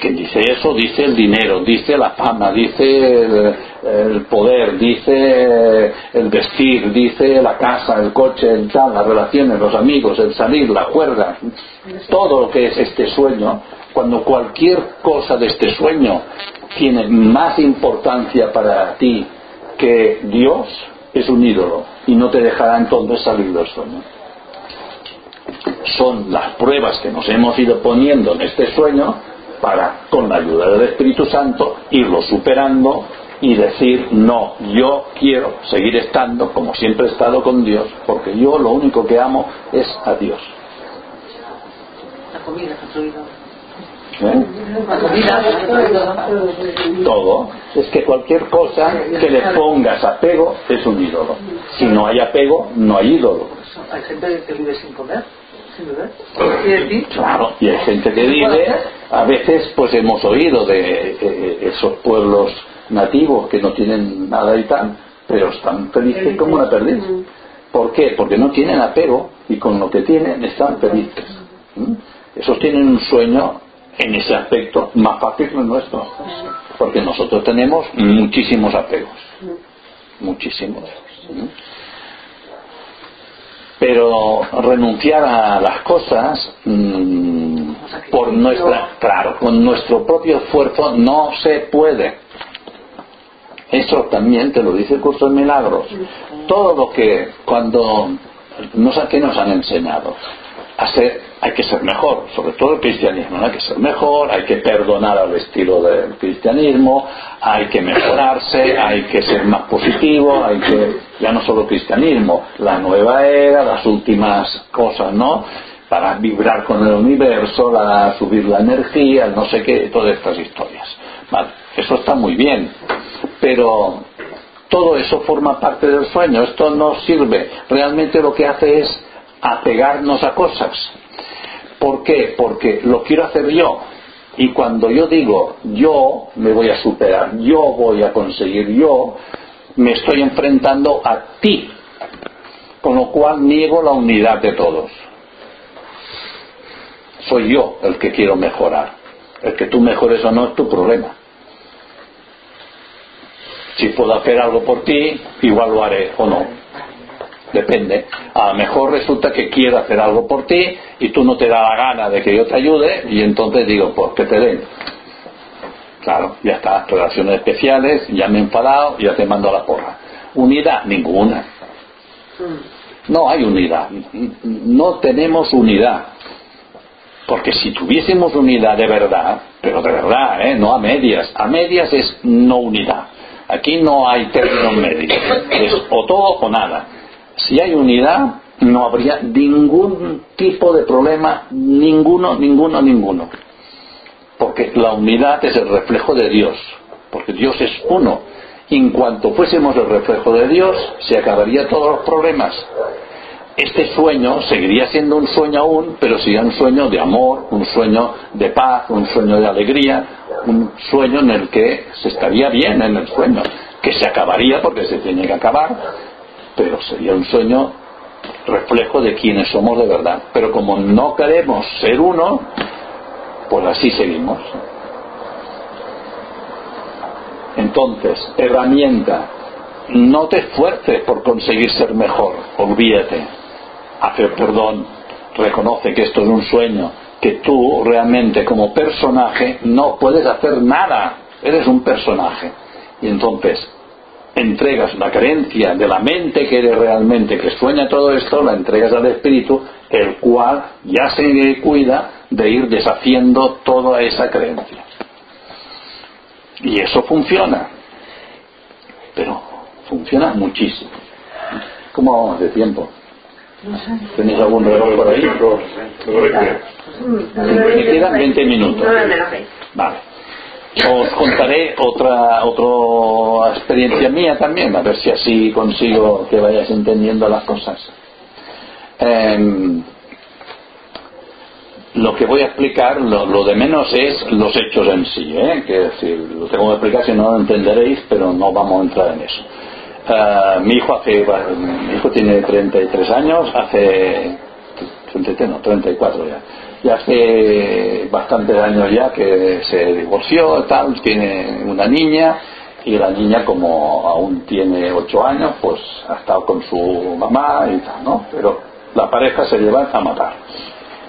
Quien dice eso dice el dinero, dice la fama, dice el, el poder, dice el vestir, dice la casa, el coche, el tal, las relaciones, los amigos, el salir, la cuerda, todo lo que es este sueño, cuando cualquier cosa de este sueño tiene más importancia para ti que Dios, es un ídolo y no te dejará entonces salir del sueño. Son las pruebas que nos hemos ido poniendo en este sueño para, con la ayuda del Espíritu Santo, irlo superando y decir, no, yo quiero seguir estando como siempre he estado con Dios, porque yo lo único que amo es a Dios. La comida. ¿Eh? Todo. Es que cualquier cosa que le pongas apego es un ídolo. Si no hay apego, no hay ídolo. Hay gente que vive sin comer. Claro, y hay gente que vive, a veces pues hemos oído de eh, esos pueblos nativos que no tienen nada y tal, pero están felices como una perdiz. ¿Por qué? Porque no tienen apego y con lo que tienen están felices. ¿Mm? Esos tienen un sueño en ese aspecto más fácil que el nuestro, porque nosotros tenemos muchísimos apegos, muchísimos. ¿Mm? pero renunciar a las cosas mm, por nuestra claro con nuestro propio esfuerzo no se puede eso también te lo dice el curso de milagros todo lo que cuando no sé qué nos han enseñado a ser hay que ser mejor, sobre todo el cristianismo, ¿no? hay que ser mejor, hay que perdonar al estilo del cristianismo, hay que mejorarse, hay que ser más positivo, hay que, ya no solo cristianismo, la nueva era, las últimas cosas, ¿no? Para vibrar con el universo, la, subir la energía, no sé qué, todas estas historias. Vale, eso está muy bien, pero todo eso forma parte del sueño, esto no sirve. Realmente lo que hace es apegarnos a cosas. ¿Por qué? Porque lo quiero hacer yo. Y cuando yo digo yo me voy a superar, yo voy a conseguir, yo me estoy enfrentando a ti. Con lo cual niego la unidad de todos. Soy yo el que quiero mejorar. El que tú mejores o no es tu problema. Si puedo hacer algo por ti, igual lo haré o no. Depende. A lo mejor resulta que quiero hacer algo por ti y tú no te da la gana de que yo te ayude y entonces digo, pues que te den. Claro, ya está. Relaciones especiales, ya me he enfadado, ya te mando a la porra. Unidad, ninguna. No hay unidad. No tenemos unidad. Porque si tuviésemos unidad de verdad, pero de verdad, ¿eh? no a medias, a medias es no unidad. Aquí no hay términos medios, es o todo o nada. Si hay unidad, no habría ningún tipo de problema, ninguno, ninguno, ninguno. Porque la unidad es el reflejo de Dios, porque Dios es uno. en cuanto fuésemos el reflejo de Dios, se acabaría todos los problemas este sueño seguiría siendo un sueño aún, pero sería un sueño de amor, un sueño de paz, un sueño de alegría, un sueño en el que se estaría bien en el sueño, que se acabaría porque se tiene que acabar, pero sería un sueño reflejo de quienes somos de verdad. Pero como no queremos ser uno, pues así seguimos. Entonces, herramienta, no te esfuerces por conseguir ser mejor, olvídate hacer perdón, reconoce que esto es un sueño, que tú realmente como personaje no puedes hacer nada, eres un personaje. Y entonces entregas la creencia de la mente que eres realmente, que sueña todo esto, la entregas al espíritu, el cual ya se cuida de ir deshaciendo toda esa creencia. Y eso funciona, pero funciona muchísimo. ¿Cómo vamos de tiempo? ¿Tenéis algún reloj por ahí? Me quedan 20 minutos. Vale. Os contaré otra, otra experiencia mía también, a ver si así consigo que vayáis entendiendo las cosas. Em, lo que voy a explicar, lo, de menos es los hechos en sí, ¿eh? que decir, lo tengo que explicar si no lo entenderéis, pero no vamos a entrar en eso. Ah, mi hijo hace, mi hijo tiene 33 años, hace 33, no, 34 ya. Y hace bastantes años ya que se divorció, tal, tiene una niña y la niña como aún tiene 8 años, pues ha estado con su mamá y tal, ¿no? Pero la pareja se lleva a matar.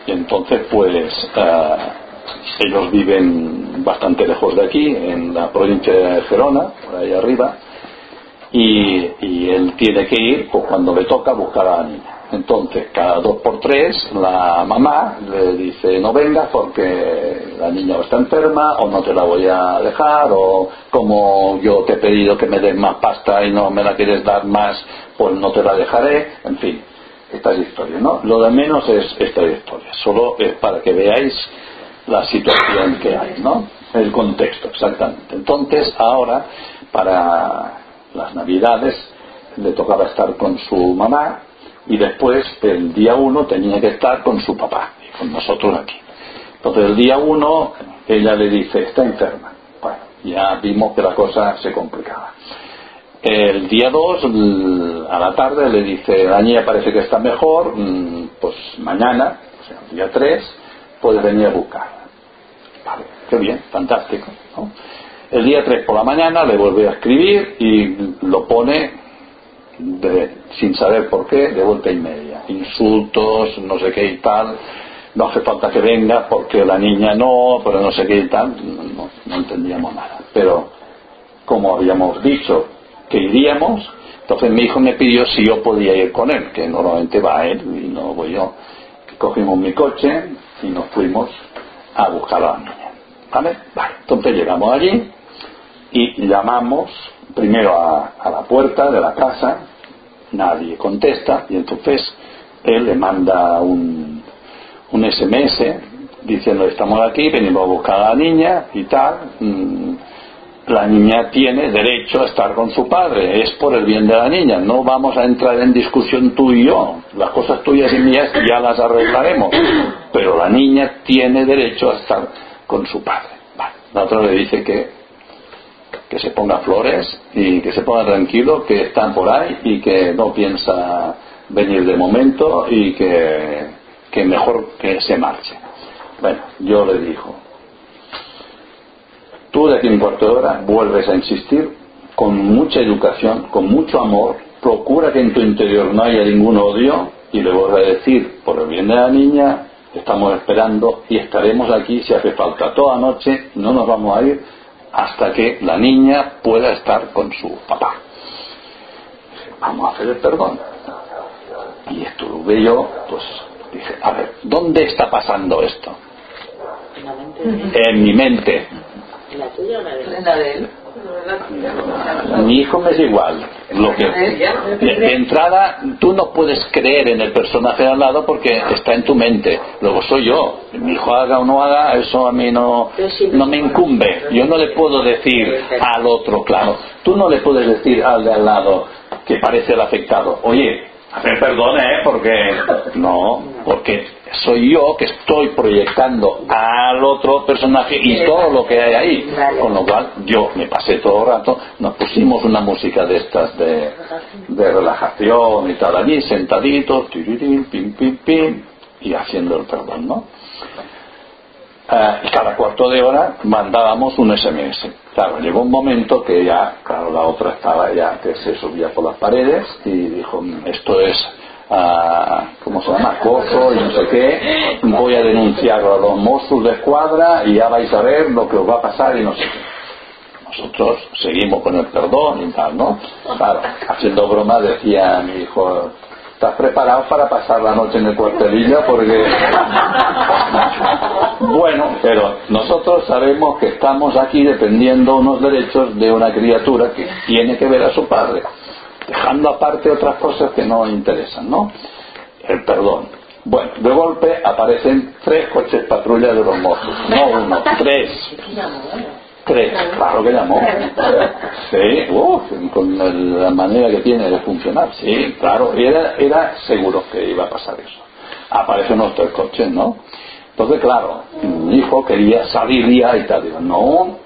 Y entonces pues ah, ellos viven bastante lejos de aquí, en la provincia de Gerona, por ahí arriba, y, él tiene que ir pues, cuando le toca buscar a la niña. Entonces, cada dos por tres, la mamá le dice, no vengas porque la niña está enferma, o no te la voy a dejar, o como yo te he pedido que me des más pasta y no me la quieres dar más, pues no te la dejaré, en fin, estas historias, ¿no? Lo de menos es esta historia, solo es para que veáis la situación que hay, ¿no? El contexto, exactamente. Entonces, ahora, para las navidades le tocaba estar con su mamá y después el día uno tenía que estar con su papá y con nosotros aquí. Entonces el día uno ella le dice, está enferma. Bueno, ya vimos que la cosa se complicaba. El día dos a la tarde le dice, la niña parece que está mejor, mm, pues mañana, o sea, el día tres, puede venir a buscarla. Vale, qué bien, fantástico. El día 3 por la mañana le vuelve a escribir y lo pone sin saber por qué, de vuelta y media. Insultos, no sé qué y tal. No hace falta que venga porque la niña no, pero no sé qué y tal. No, no entendíamos nada. Pero como habíamos dicho que iríamos, entonces mi hijo me pidió si yo podía ir con él, que normalmente va él y no voy yo. Cogimos mi coche y nos fuimos a buscar a la niña. ¿Vale? Vale. Entonces llegamos allí y llamamos primero a, la puerta de la casa, nadie contesta y entonces él le manda un, un SMS diciendo estamos aquí, venimos a buscar a la niña y tal, mm, la niña tiene derecho a estar con su padre, es por el bien de la niña, no vamos a entrar en discusión tú y yo, las cosas tuyas y mías ya las arreglaremos, pero la niña tiene derecho a estar con su padre. La otra le dice que, que se ponga flores y que se ponga tranquilo, que están por ahí y que no piensa venir de momento y que, que mejor que se marche. Bueno, yo le dijo, tú de aquí en cuarto de hora vuelves a insistir con mucha educación, con mucho amor, procura que en tu interior no haya ningún odio y le vuelves a decir, por el bien de la niña, estamos esperando y estaremos aquí si hace falta toda noche, no nos vamos a ir hasta que la niña pueda estar con su papá. Vamos a hacer el perdón. Y estuve yo, pues dije, a ver, ¿dónde está pasando esto? En mi mente. ¿La tuya o la de En la de él. Mi hijo me es igual. Lo que, de, de entrada, tú no puedes creer en el personaje de al lado porque está en tu mente. Luego soy yo. Mi hijo haga o no haga, eso a mí no, no me incumbe. Yo no le puedo decir al otro, claro. Tú no le puedes decir al de al lado que parece el afectado. Oye, hacer perdón, ¿eh? Porque no, porque soy yo que estoy proyectando al otro personaje y todo lo que hay ahí. Con lo cual yo me pasé todo el rato, nos pusimos una música de estas de, de relajación y tal allí, sentaditos, tirirín, pim, pim, pim, y haciendo el perdón, ¿no? Eh, y cada cuarto de hora mandábamos un SMS. Claro, llegó un momento que ya, claro, la otra estaba ya que se subía por las paredes y dijo, esto es, ah, ¿cómo? Y no sé qué, voy a denunciarlo a los Mossos de escuadra y ya vais a ver lo que os va a pasar y no sé qué. Nosotros seguimos con el perdón y tal, ¿no? Claro, haciendo broma decía mi hijo, ¿Estás preparado para pasar la noche en el cuartelillo? Porque. Bueno, pero nosotros sabemos que estamos aquí defendiendo unos derechos de una criatura que tiene que ver a su padre, dejando aparte otras cosas que no interesan, ¿no? El perdón. Bueno, de golpe aparecen tres coches patrulla de los mozos, no uno, tres. Tres, claro que llamó. Sí, uf, con la manera que tiene de funcionar, sí, claro, era, era seguro que iba a pasar eso. Aparecen los tres coches, ¿no? Entonces, claro, mi hijo quería salir ya y tal. Digo, no,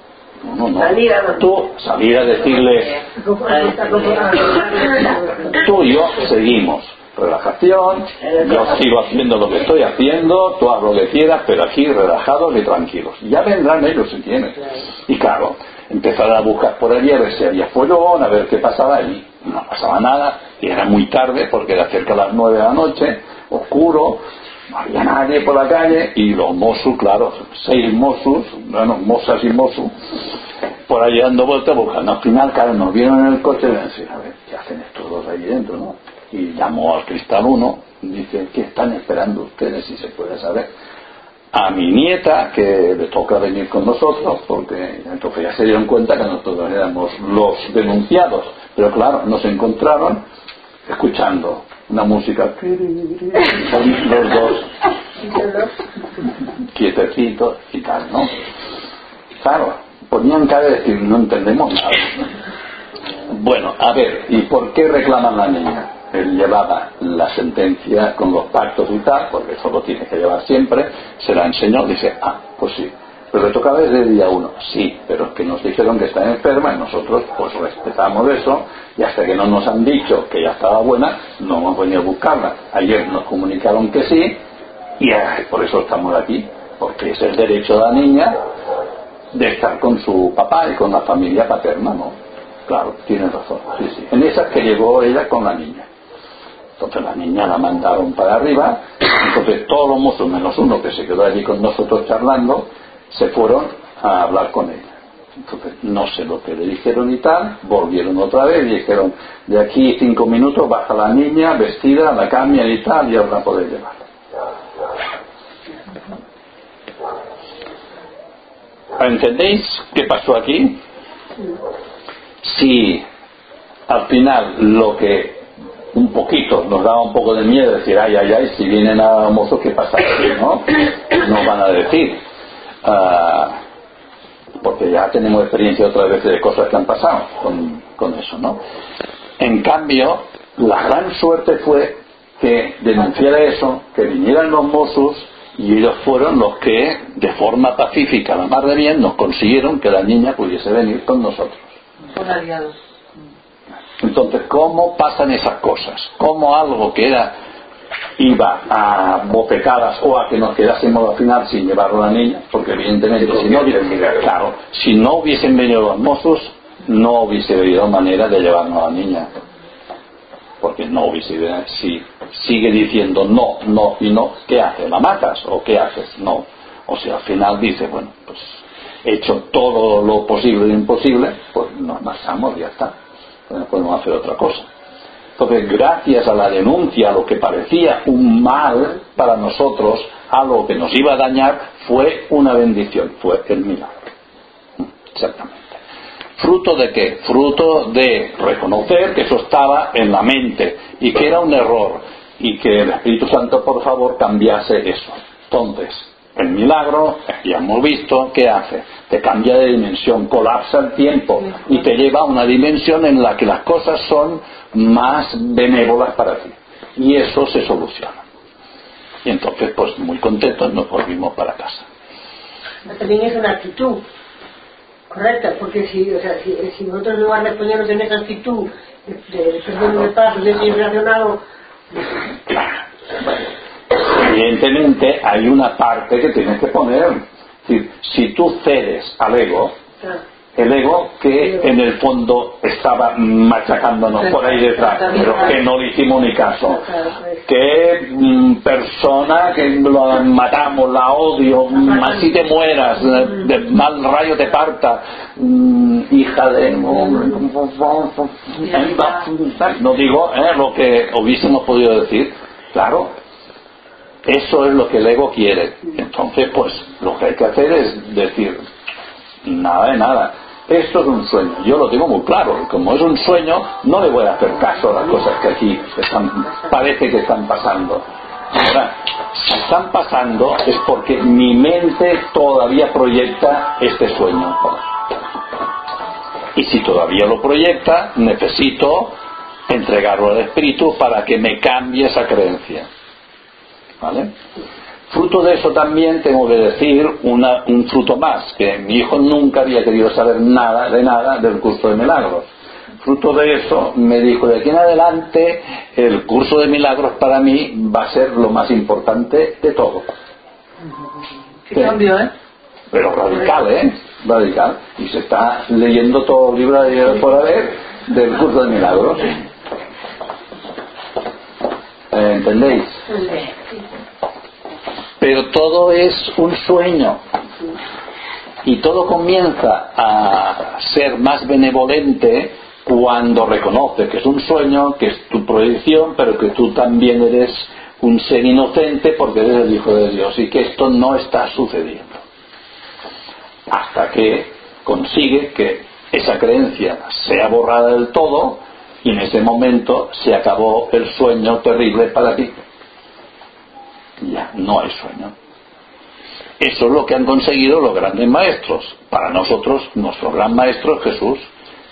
no, no. Tú, salir a decirle, tú y yo seguimos. Relajación, yo sigo haciendo lo que estoy haciendo, tú haz lo que quieras, pero aquí relajados y tranquilos. Ya vendrán ellos si tienen. Y claro, empezaron a buscar por allí a ver si había follón, a ver qué pasaba y no pasaba nada. Y era muy tarde porque era cerca de las nueve de la noche, oscuro, no había nadie por la calle y los Mossos, claro, seis Mossos, bueno, Mosas y Mossos, por allí dando vueltas buscando. Al final, claro, nos vieron en el coche y decían, a ver, ¿qué hacen estos dos ahí dentro, no? Y llamó al Cristal 1, dice, ¿qué están esperando ustedes si se puede saber? A mi nieta, que le toca venir con nosotros, porque entonces ya se dieron cuenta que nosotros éramos los denunciados. Pero claro, nos encontraron escuchando una música, los dos quietecitos y tal, ¿no? Claro, ponían cara de decir, no entendemos nada. Bueno, a ver, ¿y por qué reclaman la niña? Llevaba la sentencia con los pactos y tal, porque eso lo tiene que llevar siempre, se la enseñó, dice, ah, pues sí, pero le tocaba desde el día uno, sí, pero es que nos dijeron que está enferma y nosotros pues respetamos eso y hasta que no nos han dicho que ya estaba buena, no hemos venido a buscarla. Ayer nos comunicaron que sí y por eso estamos aquí, porque es el derecho de la niña de estar con su papá y con la familia paterna, ¿no? Claro, tiene razón, sí, sí. En esas que llegó ella con la niña. Entonces la niña la mandaron para arriba, entonces todos los mozos, menos uno que se quedó allí con nosotros charlando, se fueron a hablar con ella. Entonces no sé lo que le dijeron y tal, volvieron otra vez y dijeron, de aquí cinco minutos baja la niña vestida, la cambian y tal, y ahora la podéis llevar. ¿Entendéis qué pasó aquí? Si al final lo que un poquito nos daba un poco de miedo decir, ay, ay, ay, si vienen a mozos, ¿qué pasa aquí? ¿No? Nos van a decir. Ah, porque ya tenemos experiencia otra vez de cosas que han pasado con, con eso, ¿no? En cambio, la gran suerte fue que denunciara eso, que vinieran los Mossos y ellos fueron los que, de forma pacífica, la más de bien, nos consiguieron que la niña pudiese venir con nosotros. Entonces, ¿cómo pasan esas cosas? ¿Cómo algo que era iba a botecadas o a que nos quedásemos al final sin llevar a la niña? Porque evidentemente, si no, claro, si no hubiesen venido los mozos, no hubiese habido manera de llevarnos a la niña. Porque no hubiese si sigue diciendo no, no y no, ¿qué haces? ¿La matas o qué haces? No. O sea, al final dice, bueno, pues he hecho todo lo posible e imposible, pues nos marchamos y ya está no podemos hacer otra cosa. Entonces, gracias a la denuncia, a lo que parecía un mal para nosotros, algo que nos iba a dañar, fue una bendición, fue el milagro. Exactamente. ¿Fruto de qué? Fruto de reconocer que eso estaba en la mente y que era un error y que el Espíritu Santo, por favor, cambiase eso. Entonces, el milagro, ya hemos visto, ¿qué hace? Te cambia de dimensión, colapsa el tiempo y te lleva a una dimensión en la que las cosas son más benévolas para ti. Y eso se soluciona. Y entonces, pues muy contentos nos volvimos para casa. También es una actitud correcta, porque si, o sea, si, si nosotros de ponernos en esa actitud de, de perdón de paz, de ser relacionado, evidentemente hay una parte que tienes que poner. Es decir, si tú cedes al ego, el ego que en el fondo estaba machacándonos por ahí detrás, pero que no le hicimos ni caso. Que mm, persona que lo matamos, la odio, mm, así te mueras, de mal rayo te parta, mm, hija de... No digo eh, lo que hubiésemos podido decir, claro, eso es lo que el ego quiere. Entonces, pues lo que hay que hacer es decir, nada de nada. Esto es un sueño. Yo lo tengo muy claro. Como es un sueño, no le voy a hacer caso a las cosas que aquí están, parece que están pasando. Ahora, si están pasando es porque mi mente todavía proyecta este sueño. Y si todavía lo proyecta, necesito entregarlo al espíritu para que me cambie esa creencia. ¿Vale? Fruto de eso también tengo que decir un fruto más, que mi hijo nunca había querido saber nada de nada del curso de milagros. Fruto de eso me dijo, de aquí en adelante el curso de milagros para mí va a ser lo más importante de todo. ¿Qué cambio, eh? Pero radical, ¿eh? Radical. Y se está leyendo todo el libro de por haber del curso de milagros. ¿Entendéis? Pero todo es un sueño. Y todo comienza a ser más benevolente cuando reconoce que es un sueño, que es tu proyección, pero que tú también eres un ser inocente porque eres el Hijo de Dios y que esto no está sucediendo. Hasta que consigue que esa creencia sea borrada del todo y en ese momento se acabó el sueño terrible para ti. Ya, no hay sueño. Eso es lo que han conseguido los grandes maestros. Para nosotros, nuestro gran maestro es Jesús.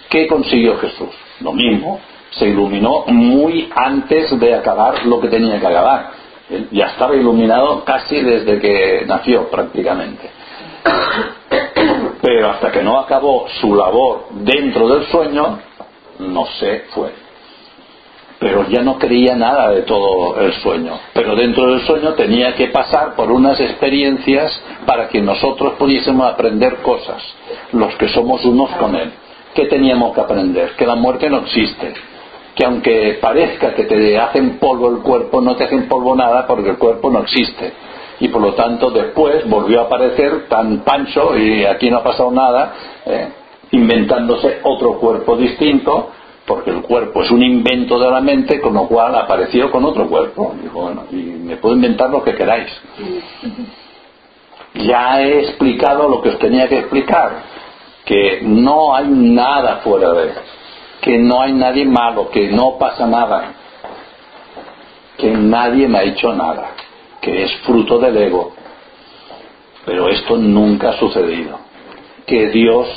¿Qué consiguió Jesús? Lo mismo. Se iluminó muy antes de acabar lo que tenía que acabar. Ya estaba iluminado casi desde que nació prácticamente. Pero hasta que no acabó su labor dentro del sueño, no se fue. Pero ya no creía nada de todo el sueño. Pero dentro del sueño tenía que pasar por unas experiencias para que nosotros pudiésemos aprender cosas, los que somos unos con Él. ¿Qué teníamos que aprender? Que la muerte no existe. Que aunque parezca que te hacen polvo el cuerpo, no te hacen polvo nada porque el cuerpo no existe. Y por lo tanto después volvió a aparecer tan pancho y aquí no ha pasado nada. ¿eh? Inventándose otro cuerpo distinto, porque el cuerpo es un invento de la mente, con lo cual apareció con otro cuerpo. Dijo, bueno, y me puedo inventar lo que queráis. Ya he explicado lo que os tenía que explicar, que no hay nada fuera de él, que no hay nadie malo, que no pasa nada, que nadie me ha hecho nada, que es fruto del ego. Pero esto nunca ha sucedido que Dios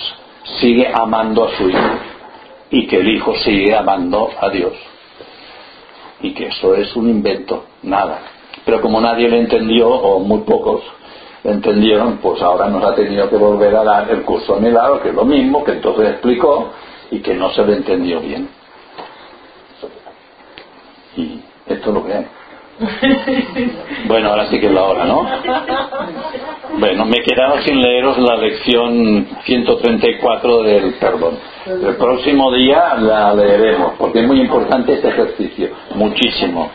sigue amando a su Hijo y que el Hijo sigue amando a Dios. Y que eso es un invento, nada. Pero como nadie lo entendió, o muy pocos entendieron, pues ahora nos ha tenido que volver a dar el curso milagro, que es lo mismo, que entonces explicó y que no se lo entendió bien. Y esto es lo que hay. Bueno, ahora sí que es la hora, ¿no? Bueno, me quedaba sin leeros la lección 134 del perdón. El próximo día la leeremos, porque es muy importante este ejercicio, muchísimo.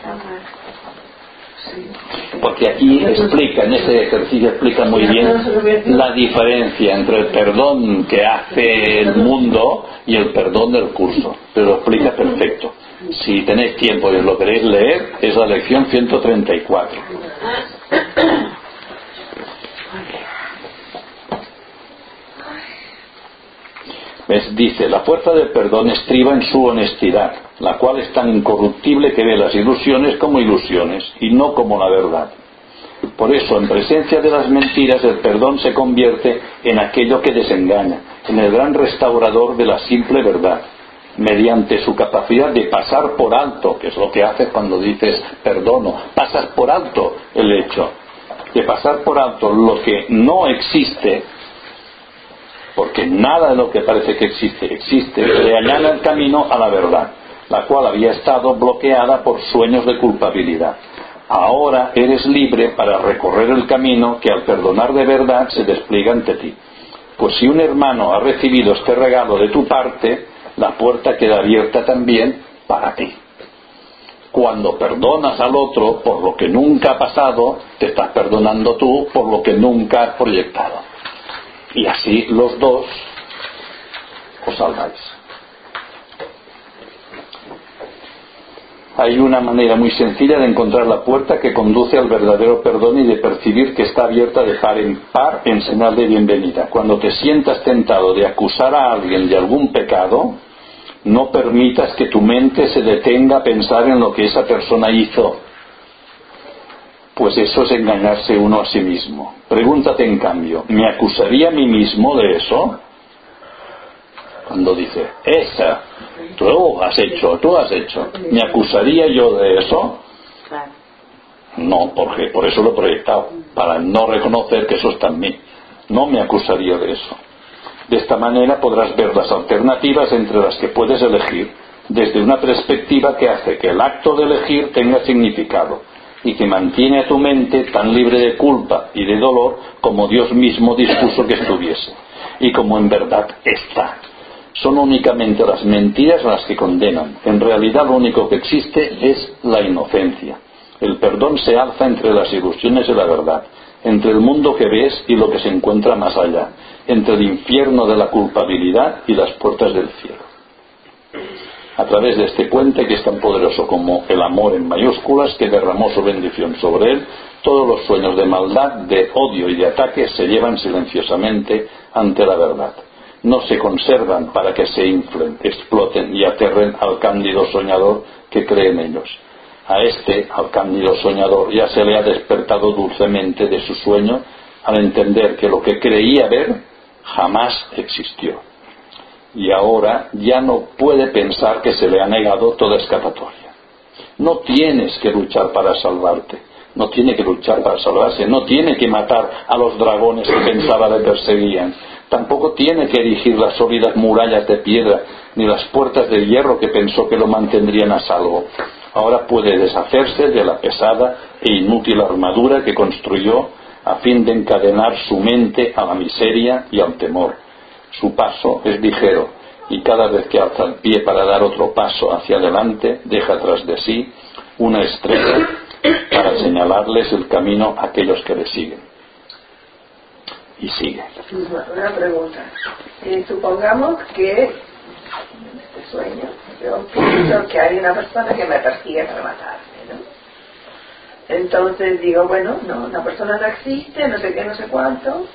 Porque aquí explica, en ese ejercicio explica muy bien la diferencia entre el perdón que hace el mundo y el perdón del curso. Pero lo explica perfecto. Si tenéis tiempo y lo queréis leer, es la lección 134. ¿Ves? Dice, la fuerza del perdón estriba en su honestidad, la cual es tan incorruptible que ve las ilusiones como ilusiones y no como la verdad. Por eso, en presencia de las mentiras, el perdón se convierte en aquello que desengaña, en el gran restaurador de la simple verdad, mediante su capacidad de pasar por alto, que es lo que hace cuando dices perdono, pasas por alto el hecho, de pasar por alto lo que no existe porque nada de lo que parece que existe existe, le allana el camino a la verdad, la cual había estado bloqueada por sueños de culpabilidad. Ahora eres libre para recorrer el camino que al perdonar de verdad se despliega ante ti. Pues si un hermano ha recibido este regalo de tu parte, la puerta queda abierta también para ti. Cuando perdonas al otro por lo que nunca ha pasado, te estás perdonando tú por lo que nunca has proyectado y así los dos os salváis. Hay una manera muy sencilla de encontrar la puerta que conduce al verdadero perdón y de percibir que está abierta de par en par en señal de bienvenida. Cuando te sientas tentado de acusar a alguien de algún pecado, no permitas que tu mente se detenga a pensar en lo que esa persona hizo pues eso es engañarse uno a sí mismo. Pregúntate en cambio, ¿me acusaría a mí mismo de eso? Cuando dice, esa, tú has hecho, tú has hecho, ¿me acusaría yo de eso? No, porque por eso lo he proyectado, para no reconocer que eso está en mí. No me acusaría de eso. De esta manera podrás ver las alternativas entre las que puedes elegir desde una perspectiva que hace que el acto de elegir tenga significado y que mantiene a tu mente tan libre de culpa y de dolor como Dios mismo dispuso que estuviese, y como en verdad está. Son únicamente las mentiras las que condenan. En realidad lo único que existe es la inocencia. El perdón se alza entre las ilusiones y la verdad, entre el mundo que ves y lo que se encuentra más allá, entre el infierno de la culpabilidad y las puertas del cielo a través de este puente que es tan poderoso como el amor en mayúsculas que derramó su bendición sobre él, todos los sueños de maldad, de odio y de ataque se llevan silenciosamente ante la verdad. No se conservan para que se inflen, exploten y aterren al cándido soñador que cree en ellos. A este, al cándido soñador, ya se le ha despertado dulcemente de su sueño al entender que lo que creía ver jamás existió y ahora ya no puede pensar que se le ha negado toda escapatoria. No tienes que luchar para salvarte, no tiene que luchar para salvarse, no tiene que matar a los dragones que pensaba le perseguían, tampoco tiene que erigir las sólidas murallas de piedra ni las puertas de hierro que pensó que lo mantendrían a salvo. Ahora puede deshacerse de la pesada e inútil armadura que construyó a fin de encadenar su mente a la miseria y al temor su paso es ligero y cada vez que alza el pie para dar otro paso hacia adelante, deja tras de sí una estrella para señalarles el camino a aquellos que le siguen. Y sigue. Una pregunta. Eh, supongamos que en este sueño yo pienso que hay una persona que me persigue para matarme, ¿no? Entonces digo, bueno, no, una persona no existe, no sé qué, no sé cuánto,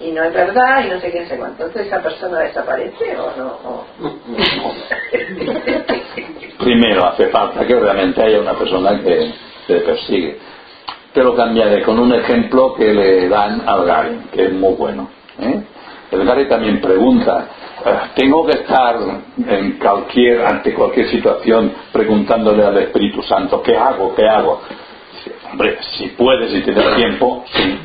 y no es verdad y no sé quién sé cuánto. Entonces esa persona desaparece o no. Primero hace falta que realmente haya una persona que te persigue. Te lo cambiaré con un ejemplo que le dan al Gary, que es muy bueno. ¿eh? el Gary también pregunta, eh, ¿tengo que estar en cualquier, ante cualquier situación preguntándole al Espíritu Santo, ¿qué hago? ¿Qué hago? Hombre, si puedes y tienes tiempo, sí.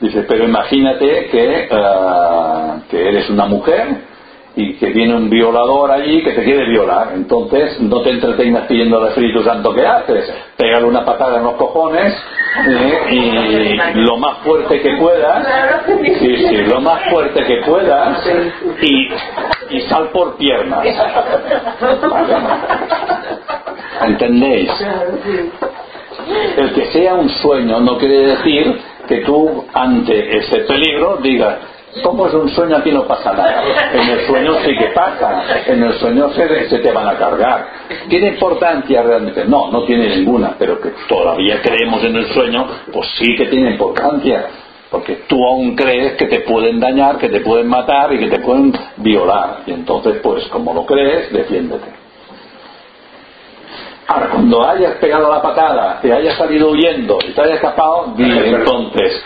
Dice, pero imagínate que, eh, que eres una mujer y que viene un violador allí que te quiere violar. Entonces no te entretengas pidiendo al Espíritu Santo que haces. Pégale una patada en los cojones ¿eh? y lo más fuerte que puedas, sí, sí, lo más fuerte que puedas y, y sal por piernas. ¿Entendéis? El que sea un sueño no quiere decir que tú ante ese peligro digas como es un sueño aquí no pasa nada. En el sueño sí que pasa. En el sueño se, se te van a cargar. ¿Tiene importancia realmente? No, no tiene ninguna. Pero que todavía creemos en el sueño, pues sí que tiene importancia. Porque tú aún crees que te pueden dañar, que te pueden matar y que te pueden violar. Y entonces, pues como lo crees, defiéndete. Ahora, cuando hayas pegado la patada, te hayas salido huyendo y te hayas escapado, di entonces,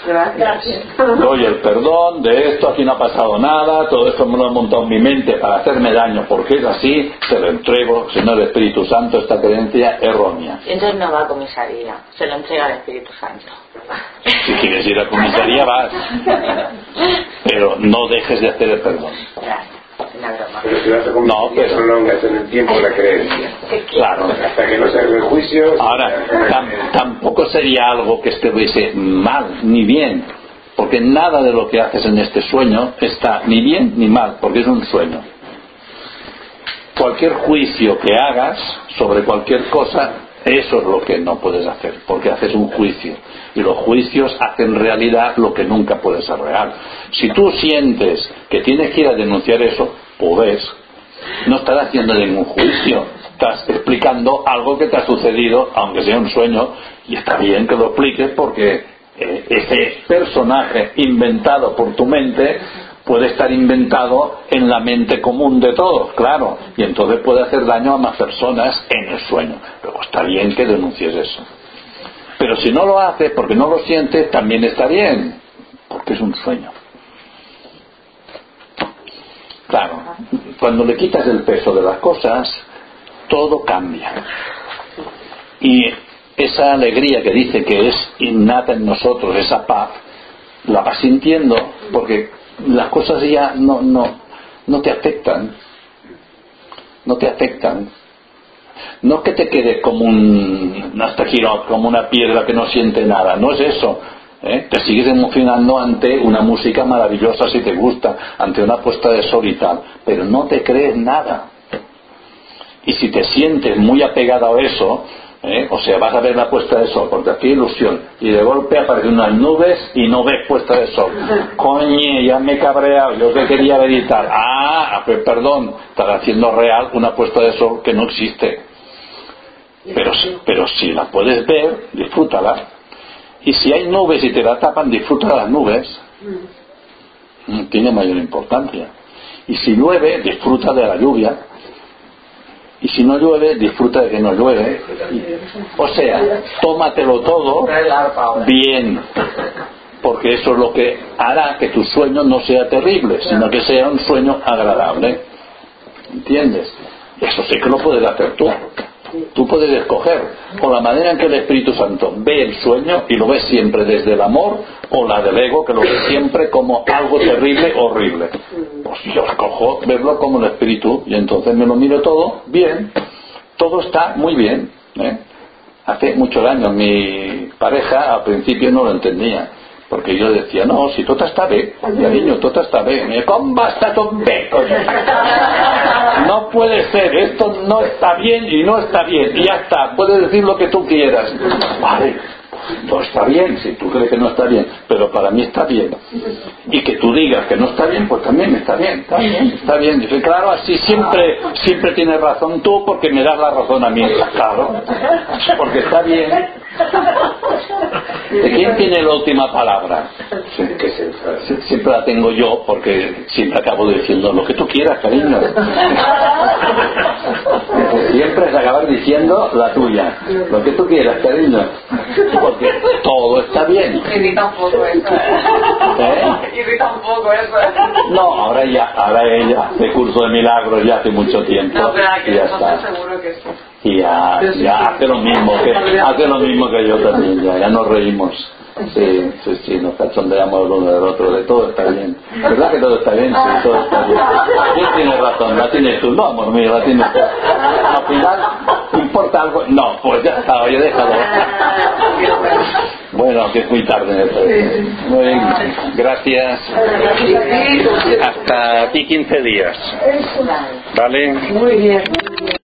doy el perdón de esto, aquí no ha pasado nada, todo esto me lo he montado en mi mente para hacerme daño, porque es así, se lo entrego, Señor Espíritu Santo, esta creencia errónea. Entonces no va a comisaría, se lo entrega al Espíritu Santo. Si quieres ir a comisaría, vas, pero no dejes de hacer el perdón. Una broma. Pero si vas a comer, No, pero- prolongas en el tiempo la creencia. Claro. Hasta que no se haga el juicio. Ahora, tam- tampoco sería algo que estuviese mal ni bien, porque nada de lo que haces en este sueño está ni bien ni mal, porque es un sueño. Cualquier juicio que hagas sobre cualquier cosa, eso es lo que no puedes hacer, porque haces un juicio. Y los juicios hacen realidad lo que nunca puede ser real. Si tú sientes que tienes que ir a denunciar eso, ves, no estás haciendo ningún juicio, estás explicando algo que te ha sucedido, aunque sea un sueño, y está bien que lo expliques porque eh, ese personaje inventado por tu mente puede estar inventado en la mente común de todos, claro, y entonces puede hacer daño a más personas en el sueño. Pero está bien que denuncies eso. Pero si no lo haces porque no lo sientes, también está bien, porque es un sueño. Claro, cuando le quitas el peso de las cosas, todo cambia. Y esa alegría que dice que es innata en nosotros, esa paz, la vas sintiendo porque las cosas ya no, no, no te afectan. No te afectan. No que te quedes como un hasta aquí como una piedra que no siente nada, no es eso. ¿eh? Te sigues emocionando ante una música maravillosa si te gusta, ante una puesta de sol y tal, pero no te crees nada. Y si te sientes muy apegado a eso, ¿eh? o sea, vas a ver la puesta de sol porque aquí ilusión, y de golpe aparecen unas nubes y no ves puesta de sol. Coñe, ya me he cabreado, yo que quería y tal. Ah, pues perdón, estás haciendo real una puesta de sol que no existe. Pero, si- pero si la puedes ver, disfrútala. Y si hay nubes y te la tapan, disfruta de las nubes. Mm, Tiene mayor importancia. Y si llueve, disfruta de la lluvia. Y si no llueve, disfruta de que no llueve. O sea, tómatelo todo bien. Porque eso es lo que hará que tu sueño no sea terrible, sino que sea un sueño agradable. ¿Entiendes? Eso sí que lo puedes hacer tú. Tú puedes escoger o la manera en que el Espíritu Santo ve el sueño y lo ve siempre desde el amor o la del ego que lo ve siempre como algo terrible, horrible. Pues yo escojo verlo como el Espíritu y entonces me lo miro todo bien. Todo está muy bien. ¿eh? Hace muchos años mi pareja al principio no lo entendía. Porque yo decía, no, si tot està bé, cariño, tot està bé. Me dice, ¿cómo va a estar todo bé? coño? No puede ser, esto no está bien y no está bien. Y ya está, puedes decir lo que tú quieras. Vale, no está bien, si tú crees que no está bien, pero para mí está bien. Y que tú digas que no está bien, pues también está bien, está bien, está bien. Dice, claro, así siempre, siempre tienes razón tú porque me das la razón a mí. Claro, porque está bien. ¿De quién tiene la última palabra? Que Siempre la tengo yo porque siempre acabo diciendo lo que tú quieras, cariño. Siempre es acabar diciendo la tuya. Lo que tú quieras, cariño. Porque todo está bien. Irrita un poco eso. ¿Eh? Irrita un poco eso. No, ahora ya, ahora ella hace curso de milagros ya hace mucho tiempo. No, pero aquí y ya está. seguro que sí. Y ya, ya hace lo mismo que hace lo mismo que yo también, ya, ya nos reímos. Sí, sí, sí, nos cachondeamos el uno del otro, de todo está bien. ¿Verdad que todo está bien? Sí, todo está bien. ¿Quién tiene razón? ¿La tienes tú? No, amor mío, la tienes tú. Al final, ¿importa algo? No, pues ya está, oye, déjalo. Bueno, que es muy tarde. Muy bien, gracias. Hasta aquí 15 días. ¿Vale? Muy bien.